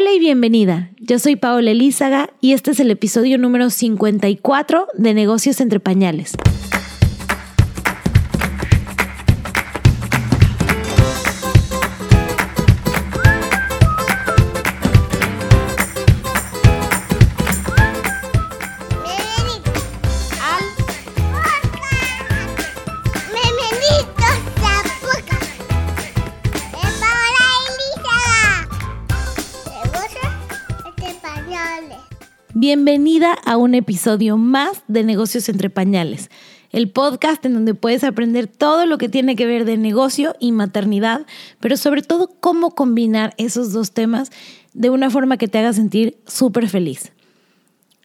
Hola y bienvenida. Yo soy Paola Elízaga y este es el episodio número 54 de Negocios entre Pañales. Bienvenida a un episodio más de Negocios entre Pañales, el podcast en donde puedes aprender todo lo que tiene que ver de negocio y maternidad, pero sobre todo cómo combinar esos dos temas de una forma que te haga sentir súper feliz.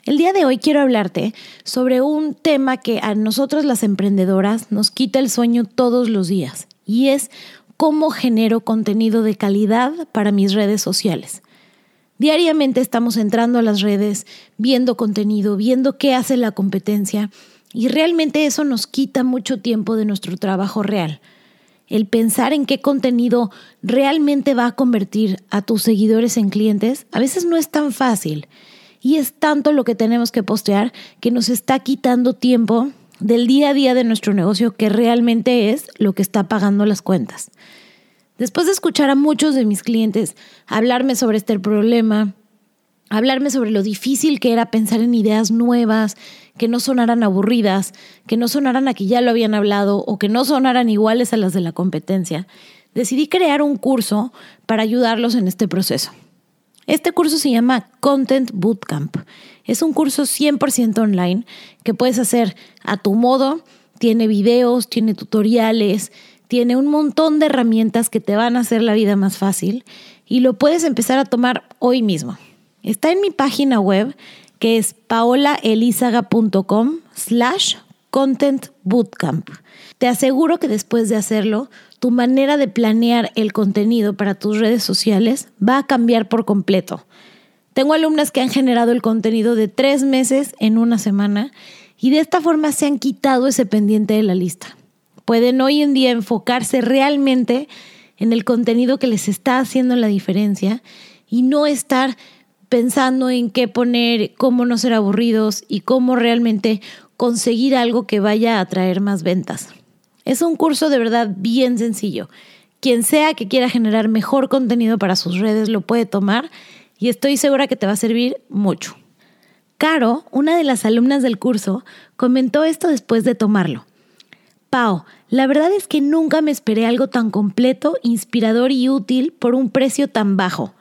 El día de hoy quiero hablarte sobre un tema que a nosotros las emprendedoras nos quita el sueño todos los días y es cómo genero contenido de calidad para mis redes sociales. Diariamente estamos entrando a las redes, viendo contenido, viendo qué hace la competencia y realmente eso nos quita mucho tiempo de nuestro trabajo real. El pensar en qué contenido realmente va a convertir a tus seguidores en clientes a veces no es tan fácil y es tanto lo que tenemos que postear que nos está quitando tiempo del día a día de nuestro negocio que realmente es lo que está pagando las cuentas. Después de escuchar a muchos de mis clientes hablarme sobre este problema, hablarme sobre lo difícil que era pensar en ideas nuevas, que no sonaran aburridas, que no sonaran a que ya lo habían hablado o que no sonaran iguales a las de la competencia, decidí crear un curso para ayudarlos en este proceso. Este curso se llama Content Bootcamp. Es un curso 100% online que puedes hacer a tu modo. Tiene videos, tiene tutoriales, tiene un montón de herramientas que te van a hacer la vida más fácil y lo puedes empezar a tomar hoy mismo. Está en mi página web que es paolaelizaga.com slash content bootcamp. Te aseguro que después de hacerlo, tu manera de planear el contenido para tus redes sociales va a cambiar por completo. Tengo alumnas que han generado el contenido de tres meses en una semana y de esta forma se han quitado ese pendiente de la lista pueden hoy en día enfocarse realmente en el contenido que les está haciendo la diferencia y no estar pensando en qué poner, cómo no ser aburridos y cómo realmente conseguir algo que vaya a traer más ventas. Es un curso de verdad bien sencillo. Quien sea que quiera generar mejor contenido para sus redes lo puede tomar y estoy segura que te va a servir mucho. Caro, una de las alumnas del curso, comentó esto después de tomarlo. Pau, la verdad es que nunca me esperé algo tan completo, inspirador y útil por un precio tan bajo.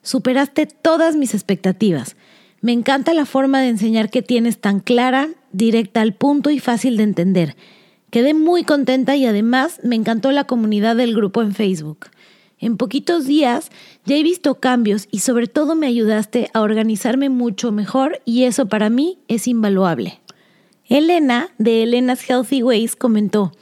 Superaste todas mis expectativas. Me encanta la forma de enseñar que tienes tan clara, directa al punto y fácil de entender. Quedé muy contenta y además me encantó la comunidad del grupo en Facebook. En poquitos días ya he visto cambios y sobre todo me ayudaste a organizarme mucho mejor y eso para mí es invaluable. Elena, de Elena's Healthy Ways, comentó,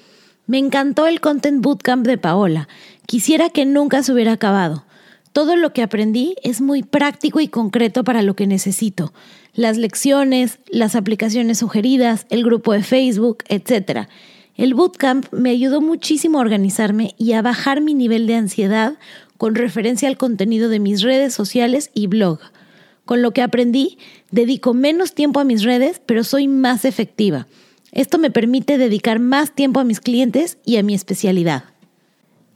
me encantó el Content Bootcamp de Paola. Quisiera que nunca se hubiera acabado. Todo lo que aprendí es muy práctico y concreto para lo que necesito. Las lecciones, las aplicaciones sugeridas, el grupo de Facebook, etc. El bootcamp me ayudó muchísimo a organizarme y a bajar mi nivel de ansiedad con referencia al contenido de mis redes sociales y blog. Con lo que aprendí, dedico menos tiempo a mis redes, pero soy más efectiva. Esto me permite dedicar más tiempo a mis clientes y a mi especialidad.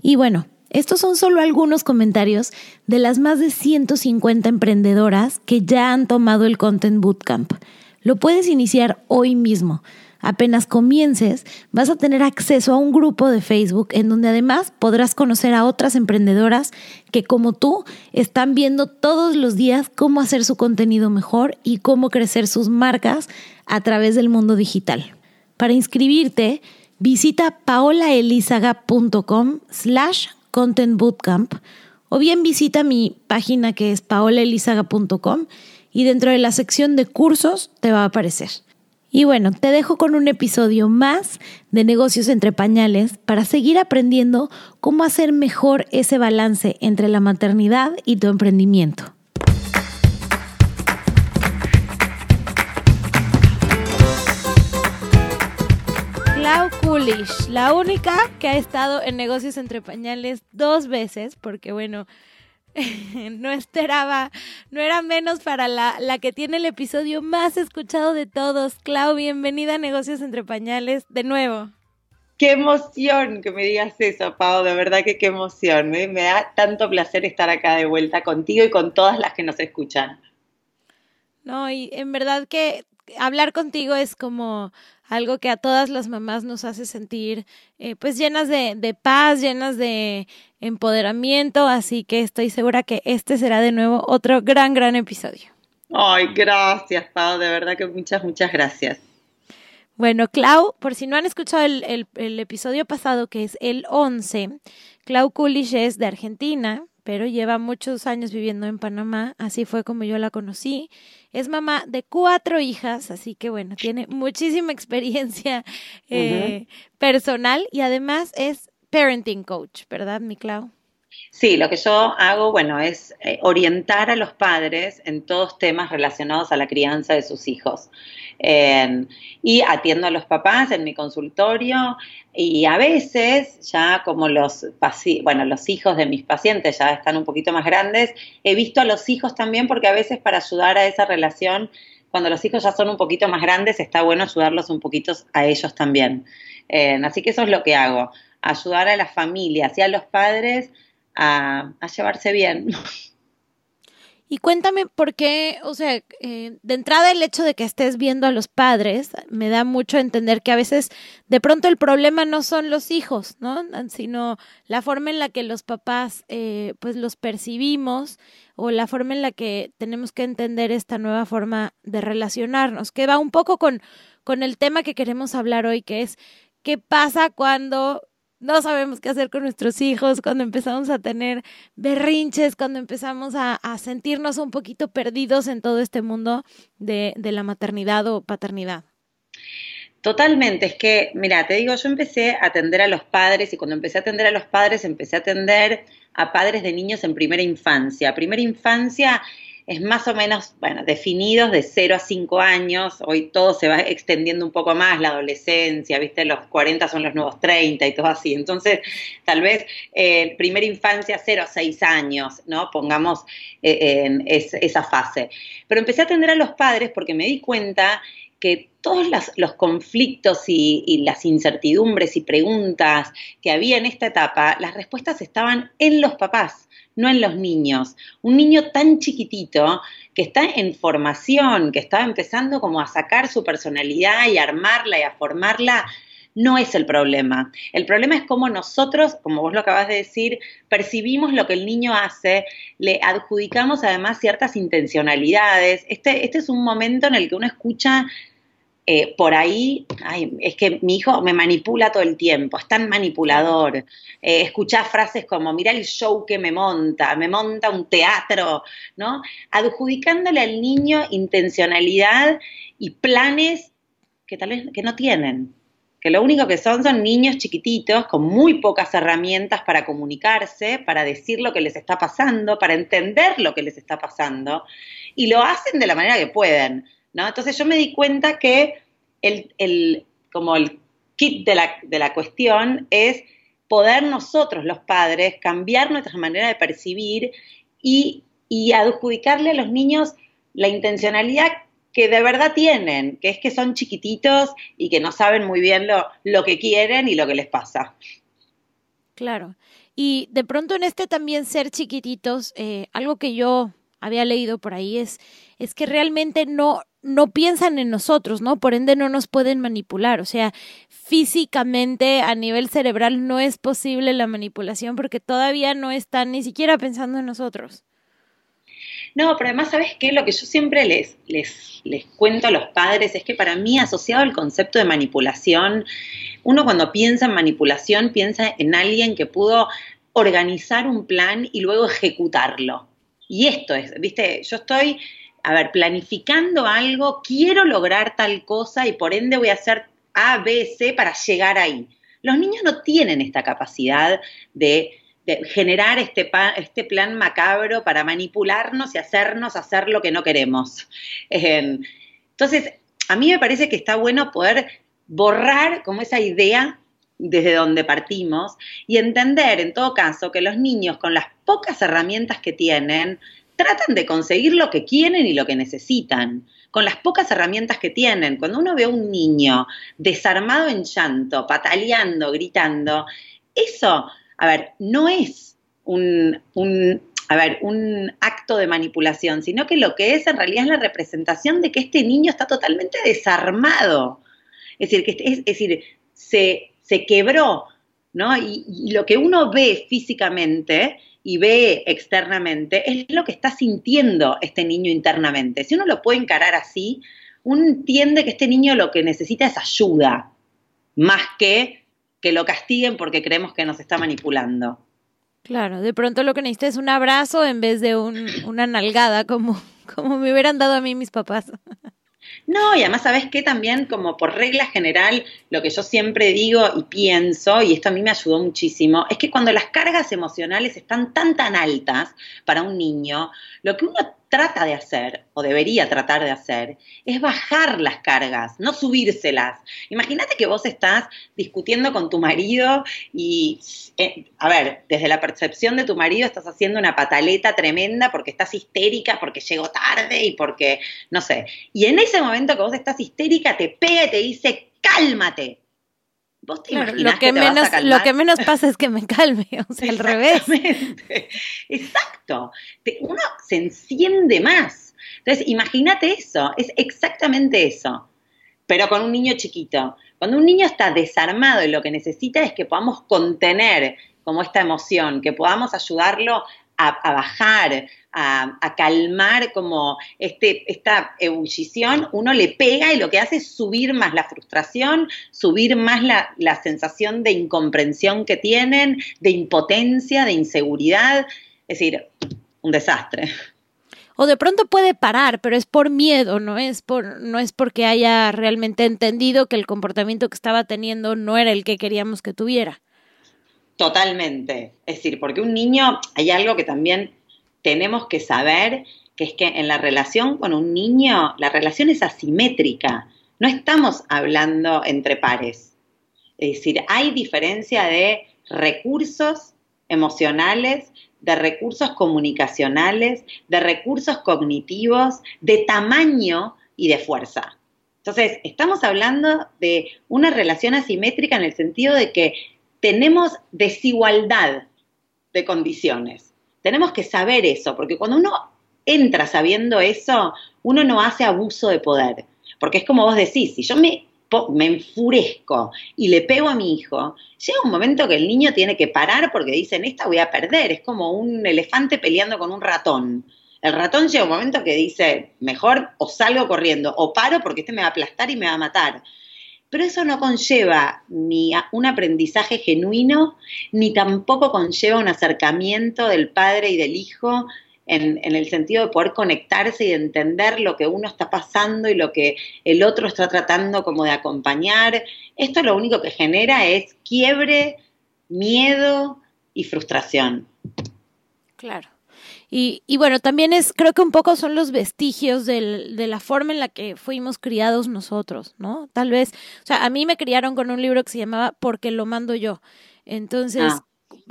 Y bueno, estos son solo algunos comentarios de las más de 150 emprendedoras que ya han tomado el Content Bootcamp. Lo puedes iniciar hoy mismo. Apenas comiences, vas a tener acceso a un grupo de Facebook en donde además podrás conocer a otras emprendedoras que como tú están viendo todos los días cómo hacer su contenido mejor y cómo crecer sus marcas a través del mundo digital. Para inscribirte, visita paolaelizaga.com slash content bootcamp o bien visita mi página que es paolaelizaga.com y dentro de la sección de cursos te va a aparecer. Y bueno, te dejo con un episodio más de negocios entre pañales para seguir aprendiendo cómo hacer mejor ese balance entre la maternidad y tu emprendimiento. Clau Coolish, la única que ha estado en negocios entre pañales dos veces, porque bueno, no esperaba, no era menos para la, la que tiene el episodio más escuchado de todos. Clau, bienvenida a Negocios entre Pañales de nuevo. Qué emoción que me digas eso, Pau, de verdad que qué emoción. Me da tanto placer estar acá de vuelta contigo y con todas las que nos escuchan. No, y en verdad que hablar contigo es como algo que a todas las mamás nos hace sentir eh, pues llenas de, de, paz, llenas de empoderamiento, así que estoy segura que este será de nuevo otro gran, gran episodio. Ay, gracias, Pau, de verdad que muchas, muchas gracias. Bueno, Clau, por si no han escuchado el, el, episodio pasado, que es el 11, Clau Kulish es de Argentina, pero lleva muchos años viviendo en Panamá, así fue como yo la conocí. Es mamá de cuatro hijas, así que bueno, tiene muchísima experiencia eh, personal y además es parenting coach, ¿verdad, mi Clau? Sí, lo que yo hago, bueno, es eh, orientar a los padres en todos temas relacionados a la crianza de sus hijos. Y atiendo a los papás en mi consultorio y a veces, ya como los, bueno, los hijos de mis pacientes ya están un poquito más grandes, he visto a los hijos también porque a veces para ayudar a esa relación, cuando los hijos ya son un poquito más grandes, está bueno ayudarlos un poquito a ellos también. así que eso es lo que hago, ayudar a las familias y a los padres a, llevarse bien. Y cuéntame por qué, o sea, eh, de entrada el hecho de que estés viendo a los padres me da mucho a entender que a veces de pronto el problema no son los hijos, ¿no? Sino la forma en la que los papás eh, pues los percibimos o la forma en la que tenemos que entender esta nueva forma de relacionarnos, que va un poco con, con el tema que queremos hablar hoy, que es qué pasa cuando no sabemos qué hacer con nuestros hijos, cuando empezamos a tener berrinches, cuando empezamos a, sentirnos un poquito perdidos en todo este mundo de, de, la maternidad o paternidad. Totalmente, es que, mira, te digo, yo empecé a atender a los padres y cuando empecé a atender a los padres empecé a atender a padres de niños en primera infancia. Primera infancia es más o menos, bueno, definidos de 0 a 5 años. Hoy todo se va extendiendo un poco más, la adolescencia, ¿viste? Los 40 son los nuevos 30 y todo así. Entonces, tal vez eh, primera infancia 0 a 6 años, ¿no? Pongamos eh, en esa fase. Pero empecé a atender a los padres porque me di cuenta que todos los, conflictos y, y, las incertidumbres y preguntas que había en esta etapa, las respuestas estaban en los papás no en los niños. Un niño tan chiquitito que está en formación, que está empezando como a sacar su personalidad y a armarla y a formarla, no es el problema. El problema es cómo nosotros, como vos lo acabas de decir, percibimos lo que el niño hace, le adjudicamos además ciertas intencionalidades. Este, este es un momento en el que uno escucha eh, por ahí, es que mi hijo me manipula todo el tiempo, es tan manipulador. Eh, frases como, mira el show que me monta, me monta un teatro, ¿no? Adjudicándole al niño intencionalidad y planes que tal vez que no tienen, que lo único que son son niños chiquititos con muy pocas herramientas para comunicarse, para decir lo que les está pasando, para entender lo que les está pasando, y lo hacen de la manera que pueden entonces yo me di cuenta que el, como el kit de la, cuestión es poder nosotros, los padres, cambiar nuestra manera de percibir y, adjudicarle a los niños la intencionalidad que de verdad tienen, que es que son chiquititos y que no saben muy bien lo, lo que quieren y lo que les pasa. Claro. Y de pronto en este también ser chiquititos, eh, algo que yo había leído por ahí es, es que realmente no, no piensan en nosotros, ¿no? Por ende no nos pueden manipular. O sea, físicamente a nivel cerebral no es posible la manipulación porque todavía no están ni siquiera pensando en nosotros. No, pero además, ¿sabes qué? Lo que yo siempre les, les, les cuento a los padres es que para mí, asociado al concepto de manipulación, uno cuando piensa en manipulación piensa en alguien que pudo organizar un plan y luego ejecutarlo. Y esto es, viste, yo estoy a ver, planificando algo, quiero lograr tal cosa y por ende voy a hacer A, B, C para llegar ahí. Los niños no tienen esta capacidad de, generar este, este, plan macabro para manipularnos y hacernos hacer lo que no queremos. entonces, a mí me parece que está bueno poder borrar como esa idea desde donde partimos y entender en todo caso que los niños con las pocas herramientas que tienen tratan de conseguir lo que quieren y lo que necesitan con las pocas herramientas que tienen. Cuando uno ve a un niño desarmado en llanto, pataleando, gritando, eso, a ver, no es un, a ver, un acto de manipulación, sino que lo que es en realidad es la representación de que este niño está totalmente desarmado. Es decir, que es, decir, se, se quebró, ¿no? y, lo que uno ve físicamente y ve externamente es lo que está sintiendo este niño internamente. Si uno lo puede encarar así, uno entiende que este niño lo que necesita es ayuda, más que que lo castiguen porque creemos que nos está manipulando. Claro, de pronto lo que necesita es un abrazo en vez de una nalgada, como, como me hubieran dado a mí mis papás. No, y además, ¿sabes qué? También, como por regla general, lo que yo siempre digo y pienso, y esto a mí me ayudó muchísimo, es que cuando las cargas emocionales están tan, tan altas para un niño, lo que uno trata de hacer, o debería tratar de hacer, es bajar las cargas, no subírselas. Imagínate que vos estás discutiendo con tu marido y, eh, a ver, desde la percepción de tu marido estás haciendo una pataleta tremenda porque estás histérica, porque llegó tarde y porque, no sé. Y en ese momento que vos estás histérica, te pega y te dice, cálmate. ¿Vos te lo que, menos, lo que menos pasa es que me calme, o sea, al revés. Exacto. Uno se enciende más. Entonces, imagínate eso, es exactamente eso, pero con un niño chiquito. Cuando un niño está desarmado y lo que necesita es que podamos contener como esta emoción, que podamos ayudarlo a, bajar, a, calmar como este, esta ebullición, uno le pega y lo que hace es subir más la frustración, subir más la, la sensación de incomprensión que tienen, de impotencia, de inseguridad. Es decir, un desastre. O de pronto puede parar, pero es por miedo, no es por no es porque haya realmente entendido que el comportamiento que estaba teniendo no era el que queríamos que tuviera. Totalmente. Es decir, porque un niño, hay algo que también tenemos que saber, que es que en la relación con un niño, la relación es asimétrica. No estamos hablando entre pares. Es decir, hay diferencia de recursos emocionales, de recursos comunicacionales, de recursos cognitivos, de tamaño y de fuerza. Entonces, estamos hablando de una relación asimétrica en el sentido de que tenemos desigualdad de condiciones. Tenemos que saber eso, porque cuando uno entra sabiendo eso, uno no hace abuso de poder. Porque es como vos decís, si yo me, enfurezco y le pego a mi hijo, llega un momento que el niño tiene que parar porque dicen, esta voy a perder. Es como un elefante peleando con un ratón. El ratón llega un momento que dice, mejor o salgo corriendo o paro porque este me va a aplastar y me va a matar pero eso no conlleva ni un aprendizaje genuino, ni tampoco conlleva un acercamiento del padre y del hijo en, el sentido de poder conectarse y entender lo que uno está pasando y lo que el otro está tratando como de acompañar. Esto lo único que genera es quiebre, miedo y frustración. Claro. Y, y, bueno, también es, creo que un poco son los vestigios del, de la forma en la que fuimos criados nosotros, ¿no? Tal vez, o sea, a mí me criaron con un libro que se llamaba Porque lo mando yo. Entonces, ah.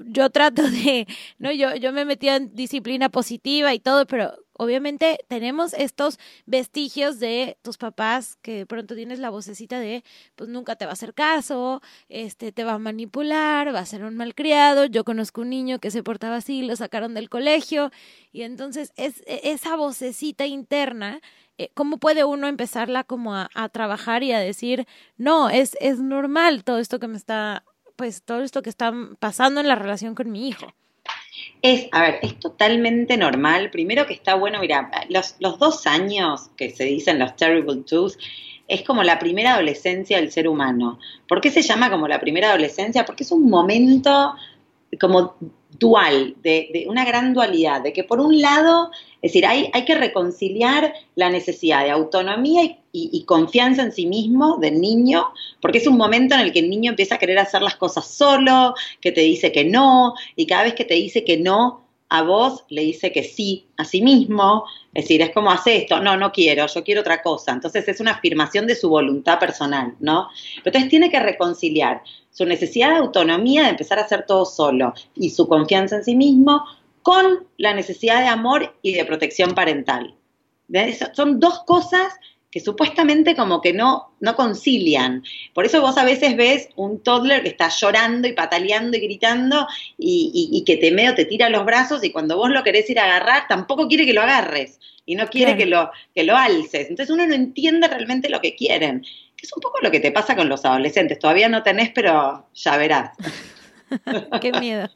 yo trato de, no, yo, yo me metía en disciplina positiva y todo, pero obviamente tenemos estos vestigios de tus papás que de pronto tienes la vocecita de pues nunca te va a hacer caso, este te va a manipular, va a ser un malcriado. Yo conozco un niño que se portaba así, lo sacaron del colegio y entonces es e, esa vocecita interna eh, ¿Cómo puede uno empezarla como a, a trabajar y a decir, no, es, es normal todo esto que me está, pues todo esto que está pasando en la relación con mi hijo? Es, a ver, es totalmente normal. Primero que está bueno, mira, los, los dos años que se dicen los terrible twos, es como la primera adolescencia del ser humano. ¿Por qué se llama como la primera adolescencia? Porque es un momento como dual, de, una gran dualidad, de que por un lado, es decir, hay, hay que reconciliar la necesidad de autonomía y, confianza en sí mismo del niño, porque es un momento en el que el niño empieza a querer hacer las cosas solo, que te dice que no, y cada vez que te dice que no, a vos le dice que sí a sí mismo, Es decir, es como hace esto, no, no quiero, yo quiero otra cosa. Entonces es una afirmación de su voluntad personal, ¿no? entonces tiene que reconciliar su necesidad de autonomía de empezar a hacer todo solo y su confianza en sí mismo con la necesidad de amor y de protección parental. Son dos cosas que supuestamente como que no, no concilian. Por eso vos a veces ves un toddler que está llorando y pataleando y gritando y, que te medio te tira los brazos y cuando vos lo querés ir a agarrar, tampoco quiere que lo agarres y no quiere que, lo, que lo alces. Entonces uno no entiende realmente lo que quieren. Es un poco lo que te pasa con los adolescentes. Todavía no tenés, pero ya verás. Qué miedo.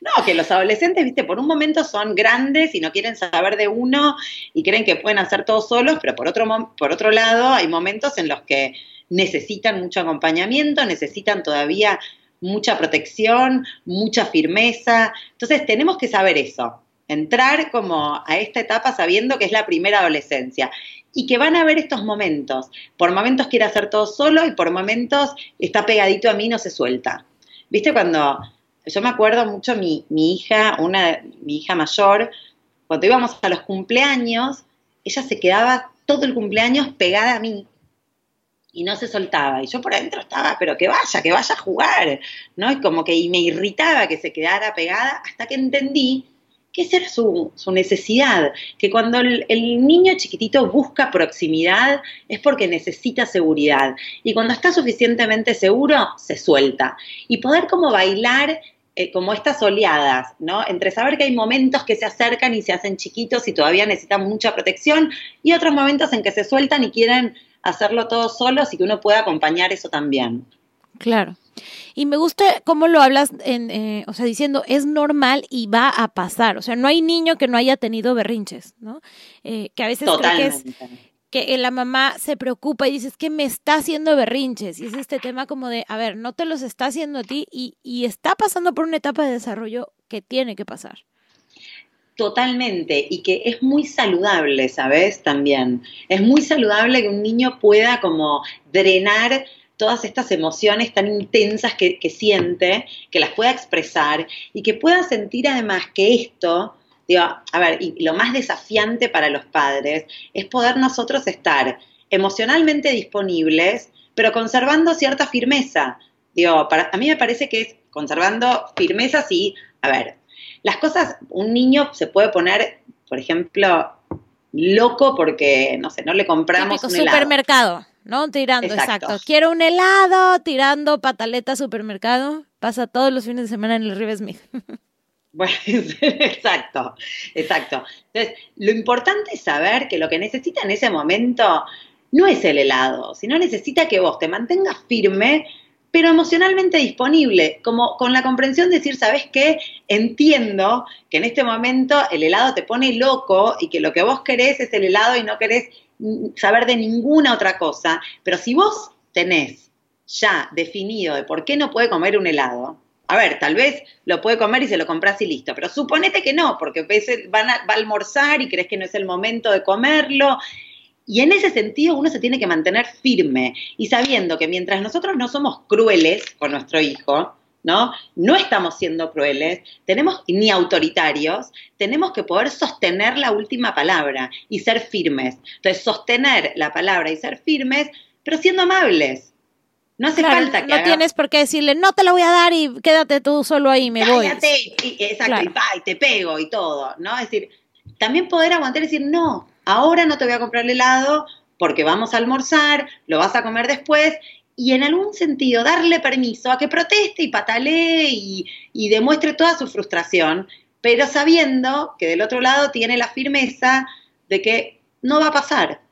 No, que los adolescentes, viste, por un momento son grandes y no quieren saber de uno y creen que pueden hacer todo solos, pero por otro, por otro lado hay momentos en los que necesitan mucho acompañamiento, necesitan todavía mucha protección, mucha firmeza. Entonces tenemos que saber eso, entrar como a esta etapa sabiendo que es la primera adolescencia y que van a haber estos momentos. Por momentos quiere hacer todo solo y por momentos está pegadito a mí y no se suelta. ¿Viste cuando yo me acuerdo mucho mi, mi hija, una mi hija mayor, cuando íbamos a los cumpleaños, ella se quedaba todo el cumpleaños pegada a mí y no se soltaba. Y yo por adentro estaba, pero que vaya, que vaya a jugar, ¿no? Y como que y me irritaba que se quedara pegada hasta que entendí que esa era su, necesidad, que cuando el, niño chiquitito busca proximidad es porque necesita seguridad y cuando está suficientemente seguro se suelta y poder como bailar eh, como estas oleadas, ¿no? Entre saber que hay momentos que se acercan y se hacen chiquitos y todavía necesitan mucha protección y otros momentos en que se sueltan y quieren hacerlo todos solos y que uno pueda acompañar eso también. Claro. Y me gusta cómo lo hablas, en, eh, o sea, diciendo, es normal y va a pasar. O sea, no hay niño que no haya tenido berrinches, ¿no? Eh, que a veces creo que es que la mamá se preocupa y dice, es que me está haciendo berrinches. Y es este tema como de, a ver, no te los está haciendo a ti y, y está pasando por una etapa de desarrollo que tiene que pasar. Totalmente, y que es muy saludable, ¿sabes? También. Es muy saludable que un niño pueda como drenar todas estas emociones tan intensas que, siente, que las pueda expresar y que pueda sentir además que esto, digo, a ver, y lo más desafiante para los padres es poder nosotros estar emocionalmente disponibles, pero conservando cierta firmeza. Digo, para, a mí me parece que es conservando firmeza, sí, a ver, las cosas, un niño se puede poner, por ejemplo, loco porque, no sé, no le compramos un supermercado. ¿No? Tirando, exacto. Quiero un helado, tirando pataleta supermercado. Pasa todos los fines de semana en el River Smith. Bueno, exacto, exacto. Entonces, lo importante es saber que lo que necesita en ese momento no es el helado, sino necesita que vos te mantengas firme, pero emocionalmente disponible, como con la comprensión de decir, ¿sabes qué? Entiendo que en este momento el helado te pone loco y que lo que vos querés es el helado y no querés saber de ninguna otra cosa, pero si vos tenés ya definido de por qué no puede comer un helado, a ver, tal vez lo puede comer y se lo compras y listo, pero suponete que no, porque veces va a almorzar y crees que no es el momento de comerlo. Y en ese sentido uno se tiene que mantener firme y sabiendo que mientras nosotros no somos crueles con nuestro hijo, ¿no? No estamos siendo crueles, tenemos ni autoritarios, tenemos que poder sostener la última palabra y ser firmes. Entonces, sostener la palabra y ser firmes, pero siendo amables. No hace falta que. No tienes por qué decirle, no te la voy a dar y quédate tú solo ahí, me voy. Y, exacto, y, te pego y todo, ¿no? Es decir, también poder aguantar y decir, no, ahora no te voy a comprar el helado porque vamos a almorzar, lo vas a comer después y en algún sentido darle permiso a que proteste y patalee y, demuestre toda su frustración, pero sabiendo que del otro lado tiene la firmeza de que no va a pasar.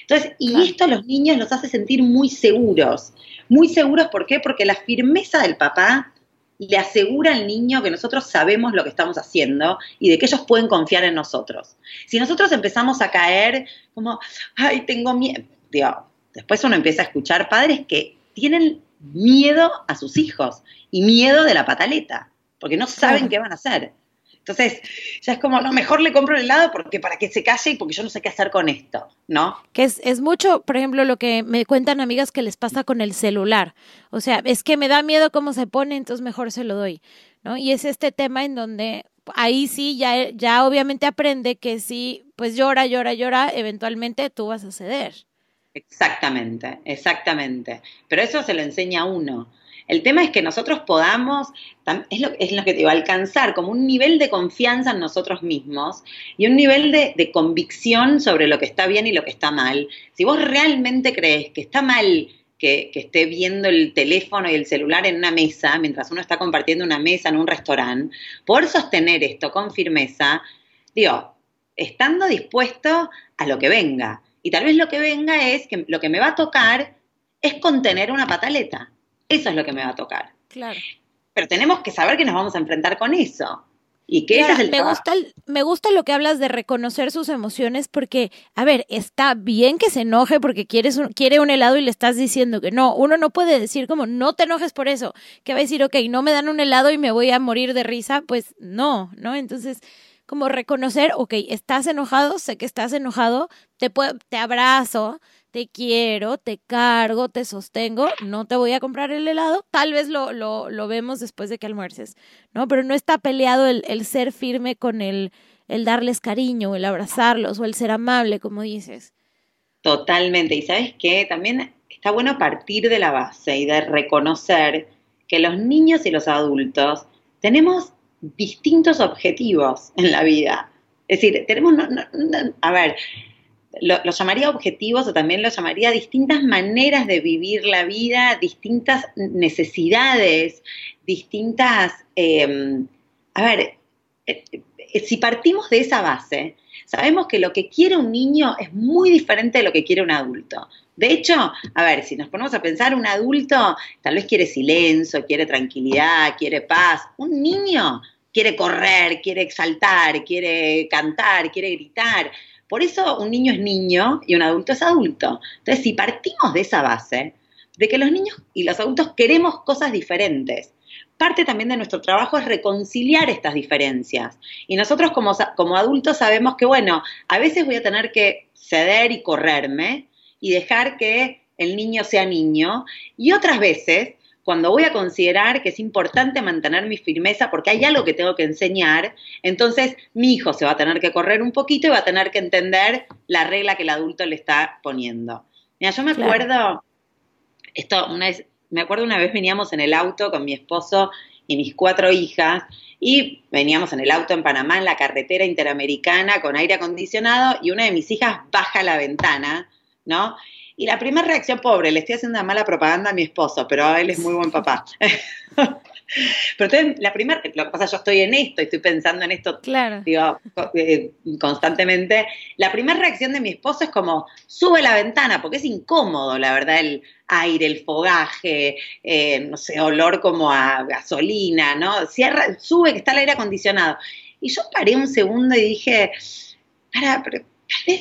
Entonces, y esto a los niños los hace sentir muy seguros. Muy seguros, ¿por qué? Porque la firmeza del papá le asegura al niño que nosotros sabemos lo que estamos haciendo y de que ellos pueden confiar en nosotros. Si nosotros empezamos a caer como, ay, tengo miedo, Después uno empieza a escuchar padres que tienen miedo a sus hijos y miedo de la pataleta, porque no saben qué van a hacer. Entonces, ya es como, no, mejor le compro el helado porque para que se calle y porque yo no sé qué hacer con esto, ¿no? Que es, es mucho, por ejemplo, lo que me cuentan amigas que les pasa con el celular. O sea, es que me da miedo cómo se pone, entonces mejor se lo doy, ¿no? Y es este tema en donde ahí sí, ya, ya obviamente aprende que si pues llora, llora, llora, eventualmente tú vas a ceder. Exactamente, exactamente. Pero eso se lo enseña uno. El tema es que nosotros podamos, es lo, es lo que te digo, alcanzar como un nivel de confianza en nosotros mismos y un nivel de, de convicción sobre lo que está bien y lo que está mal. Si vos realmente crees que está mal que, esté viendo el teléfono y el celular en una mesa, mientras uno está compartiendo una mesa en un restaurante, poder sostener esto con firmeza, digo, estando dispuesto a lo que venga. Y tal vez lo que venga es que lo que me va a tocar es contener una pataleta. Eso es lo que me va a tocar. Claro. Pero tenemos que saber que nos vamos a enfrentar con eso. Y que ese es el me gusta me gusta lo que hablas de reconocer sus emociones porque, a ver, está bien que se enoje porque quieres un, quiere un helado y le estás diciendo que no. Uno no puede decir como no te enojes por eso. Que va a decir, ok, no me dan un helado y me voy a morir de risa. Pues no, ¿no? Entonces, como reconocer, ok, estás enojado, sé que estás enojado, te, te abrazo, te quiero, te cargo, te sostengo, no te voy a comprar el helado, tal vez lo, lo, lo vemos después de que almuerces, ¿no? Pero no está peleado el, el ser firme con el, el darles cariño, el abrazarlos o el ser amable, como dices. Totalmente, y sabes qué, también está bueno partir de la base y de reconocer que los niños y los adultos tenemos distintos objetivos en la vida. Es decir, tenemos, a ver, lo, llamaría objetivos o también lo llamaría distintas maneras de vivir la vida, distintas necesidades, distintas... Em, a ver, eh, eh, si partimos de esa base, sabemos que lo que quiere un niño es muy diferente de lo que quiere un adulto. De hecho, a ver, si nos ponemos a pensar, un adulto tal vez quiere silencio, quiere tranquilidad, quiere paz. Un niño quiere correr, quiere exaltar, quiere cantar, quiere gritar. Por eso un niño es niño y un adulto es adulto. Entonces, si partimos de esa base, de que los niños y los adultos queremos cosas diferentes, parte también de nuestro trabajo es reconciliar estas diferencias. Y nosotros como, como adultos sabemos que, bueno, a veces voy a tener que ceder y correrme y dejar que el niño sea niño, y otras veces cuando voy a considerar que es importante mantener mi firmeza porque hay algo que tengo que enseñar, entonces mi hijo se va a tener que correr un poquito y va a tener que entender la regla que el adulto le está poniendo. Mira, yo me acuerdo, esto, una vez, me acuerdo una vez veníamos en el auto con mi esposo y mis cuatro hijas y veníamos en el auto en Panamá, en la carretera interamericana, con aire acondicionado, y una de mis hijas baja la ventana, ¿no? Y la primera reacción, pobre, le estoy haciendo una mala propaganda a mi esposo, pero él es muy buen papá. Pero entonces, la primera, lo que pasa, yo estoy en esto, estoy pensando en esto, claro. digo, eh, constantemente. La primera reacción de mi esposo es como, sube la ventana, porque es incómodo, la verdad, el aire, el fogaje, eh, no sé, olor como a gasolina, ¿no? Cierra, sube que está el aire acondicionado. Y yo paré un segundo y dije, para, pero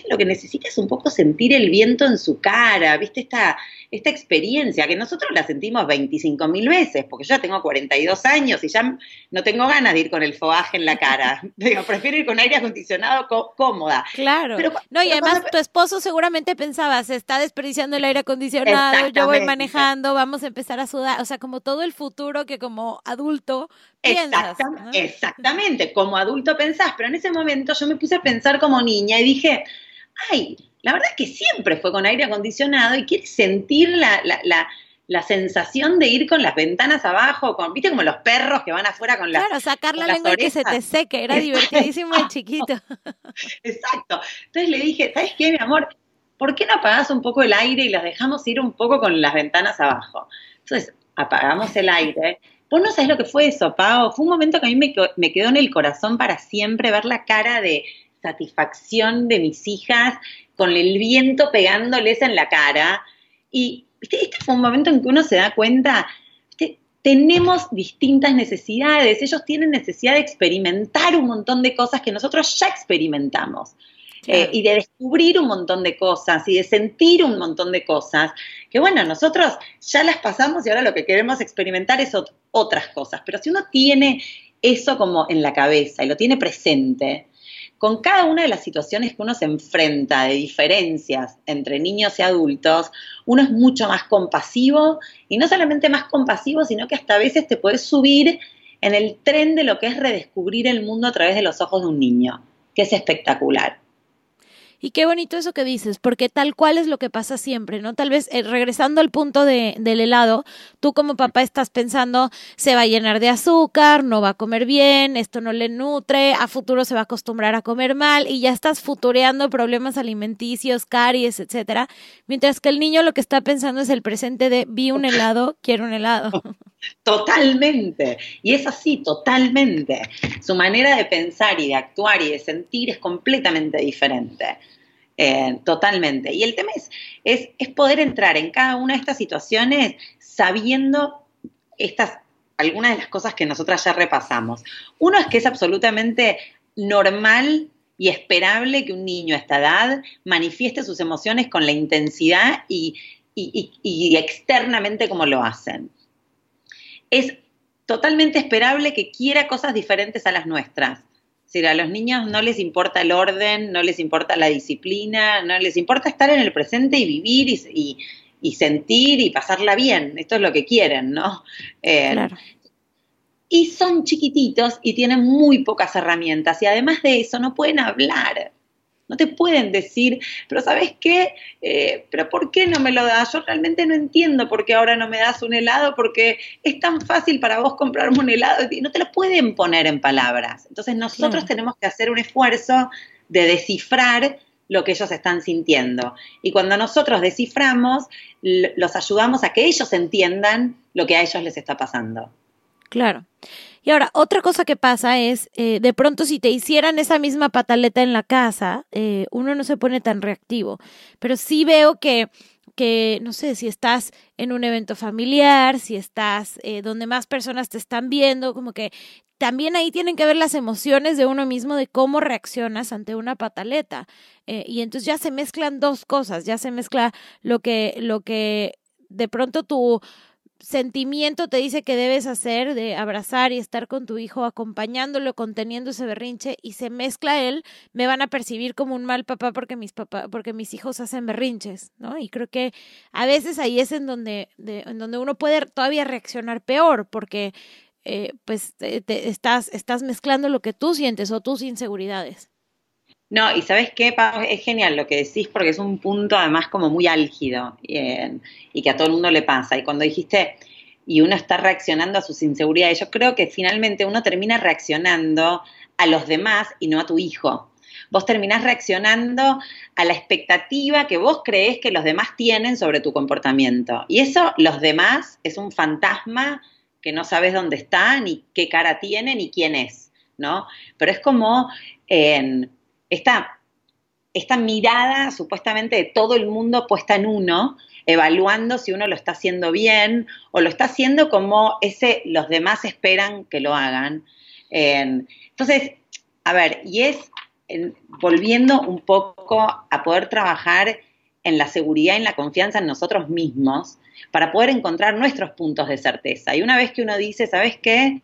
lo que necesita es un poco sentir el viento en su cara, ¿viste? Esta, esta experiencia que nosotros la sentimos 25 mil veces, porque yo ya tengo 42 años y ya no tengo ganas de ir con el fogaje en la cara. Digo, prefiero ir con aire acondicionado cómoda. Claro. no, y además tu esposo seguramente pensaba, se está desperdiciando el aire acondicionado, yo voy manejando, vamos a empezar a sudar. O sea, como todo el futuro que como adulto piensas. Exactamente, como adulto pensás, pero en ese momento yo me puse a pensar como niña y dije, ay, la verdad es que siempre fue con aire acondicionado y quiere sentir la, la, la, la sensación de ir con las ventanas abajo, con, viste como los perros que van afuera con las Claro, sacar la lengua y que se te seque, era divertidísimo el chiquito. Exacto. Entonces le dije, ¿sabes qué, mi amor? ¿Por qué no apagás un poco el aire y las dejamos ir un poco con las ventanas abajo? Entonces, apagamos el aire. Vos no sabés lo que fue eso, Pau. Fue un momento que a mí me, me quedó en el corazón para siempre ver la cara de satisfacción de mis hijas con el viento pegándoles en la cara. Y este fue un momento en que uno se da cuenta, tenemos distintas necesidades, ellos tienen necesidad de experimentar un montón de cosas que nosotros ya experimentamos. Eh, y de descubrir un montón de cosas y de sentir un montón de cosas, que bueno, nosotros ya las pasamos y ahora lo que queremos experimentar es otras cosas, pero si uno tiene eso como en la cabeza y lo tiene presente, con cada una de las situaciones que uno se enfrenta de diferencias entre niños y adultos, uno es mucho más compasivo y no solamente más compasivo, sino que hasta a veces te puedes subir en el tren de lo que es redescubrir el mundo a través de los ojos de un niño, que es espectacular. Y qué bonito eso que dices, porque tal cual es lo que pasa siempre, ¿no? Tal vez eh, regresando al punto de, del helado, tú como papá estás pensando, se va a llenar de azúcar, no va a comer bien, esto no le nutre, a futuro se va a acostumbrar a comer mal y ya estás futureando problemas alimenticios, caries, etcétera. Mientras que el niño lo que está pensando es el presente de vi un helado, quiero un helado. Totalmente. Y es así, totalmente. Su manera de pensar y de actuar y de sentir es completamente diferente. Eh, totalmente. Y el tema es, es, poder entrar en cada una de estas situaciones sabiendo estas, algunas de las cosas que nosotras ya repasamos. Uno es que es absolutamente normal y esperable que un niño a esta edad manifieste sus emociones con la intensidad y, y externamente como lo hacen. Es totalmente esperable que quiera cosas diferentes a las nuestras decir, a los niños no les importa el orden, no les importa la disciplina, no les importa estar en el presente y vivir y, sentir y pasarla bien. Esto es lo que quieren, ¿no? Eh, claro. Y son chiquititos y tienen muy pocas herramientas y además de eso no pueden hablar. No te pueden decir, pero ¿sabes qué? Eh, pero ¿por qué no me lo das? Yo realmente no entiendo por qué ahora no me das un helado, porque es tan fácil para vos comprarme un helado y no te lo pueden poner en palabras. Entonces nosotros tenemos que hacer un esfuerzo de descifrar lo que ellos están sintiendo. Y cuando nosotros desciframos, los ayudamos a que ellos entiendan lo que a ellos les está pasando. Claro. Y ahora, otra cosa que pasa es, eh, de pronto si te hicieran esa misma pataleta en la casa, eh, uno no se pone tan reactivo. Pero sí veo que, que, no sé, si estás en un evento familiar, si estás eh, donde más personas te están viendo, como que también ahí tienen que ver las emociones de uno mismo de cómo reaccionas ante una pataleta. y entonces ya se mezclan dos cosas, ya se mezcla lo que, lo que de pronto tu sentimiento te dice que debes hacer de abrazar y estar con tu hijo acompañándolo, conteniendo ese berrinche y se mezcla él, me van a percibir como un mal papá porque mis papá, porque mis hijos hacen berrinches, ¿no? Y creo que a veces ahí es en donde, en donde uno puede todavía reaccionar peor porque eh, pues te, estás, estás mezclando lo que tú sientes o tus inseguridades. No, y sabes qué, es genial lo que decís porque es un punto además como muy álgido y, que a todo el mundo le pasa. Y cuando dijiste, y uno está reaccionando a sus inseguridades, yo creo que finalmente uno termina reaccionando a los demás y no a tu hijo. Vos terminás reaccionando a la expectativa que vos creés que los demás tienen sobre tu comportamiento. Y eso, los demás, es un fantasma que no sabes dónde está, ni qué cara tiene, ni quién es, ¿no? Pero es como en esta, esta mirada supuestamente de todo el mundo puesta en uno, evaluando si uno lo está haciendo bien o lo está haciendo como ese los demás esperan que lo hagan. entonces, a ver, y es volviendo un poco a poder trabajar en la seguridad y en la confianza en nosotros mismos para poder encontrar nuestros puntos de certeza. Y una vez que uno dice, ¿sabes qué?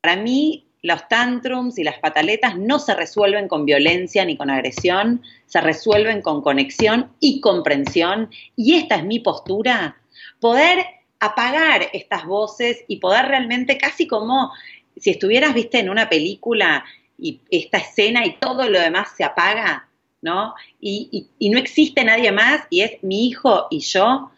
Para mí los tantrums y las pataletas no se resuelven con violencia ni con agresión, se resuelven con conexión y comprensión. Y esta es mi postura, poder apagar estas voces y poder realmente casi como si estuvieras, viste, en una película y esta escena y todo lo demás se apaga, ¿no? Y, y no existe nadie más y es mi hijo y yo,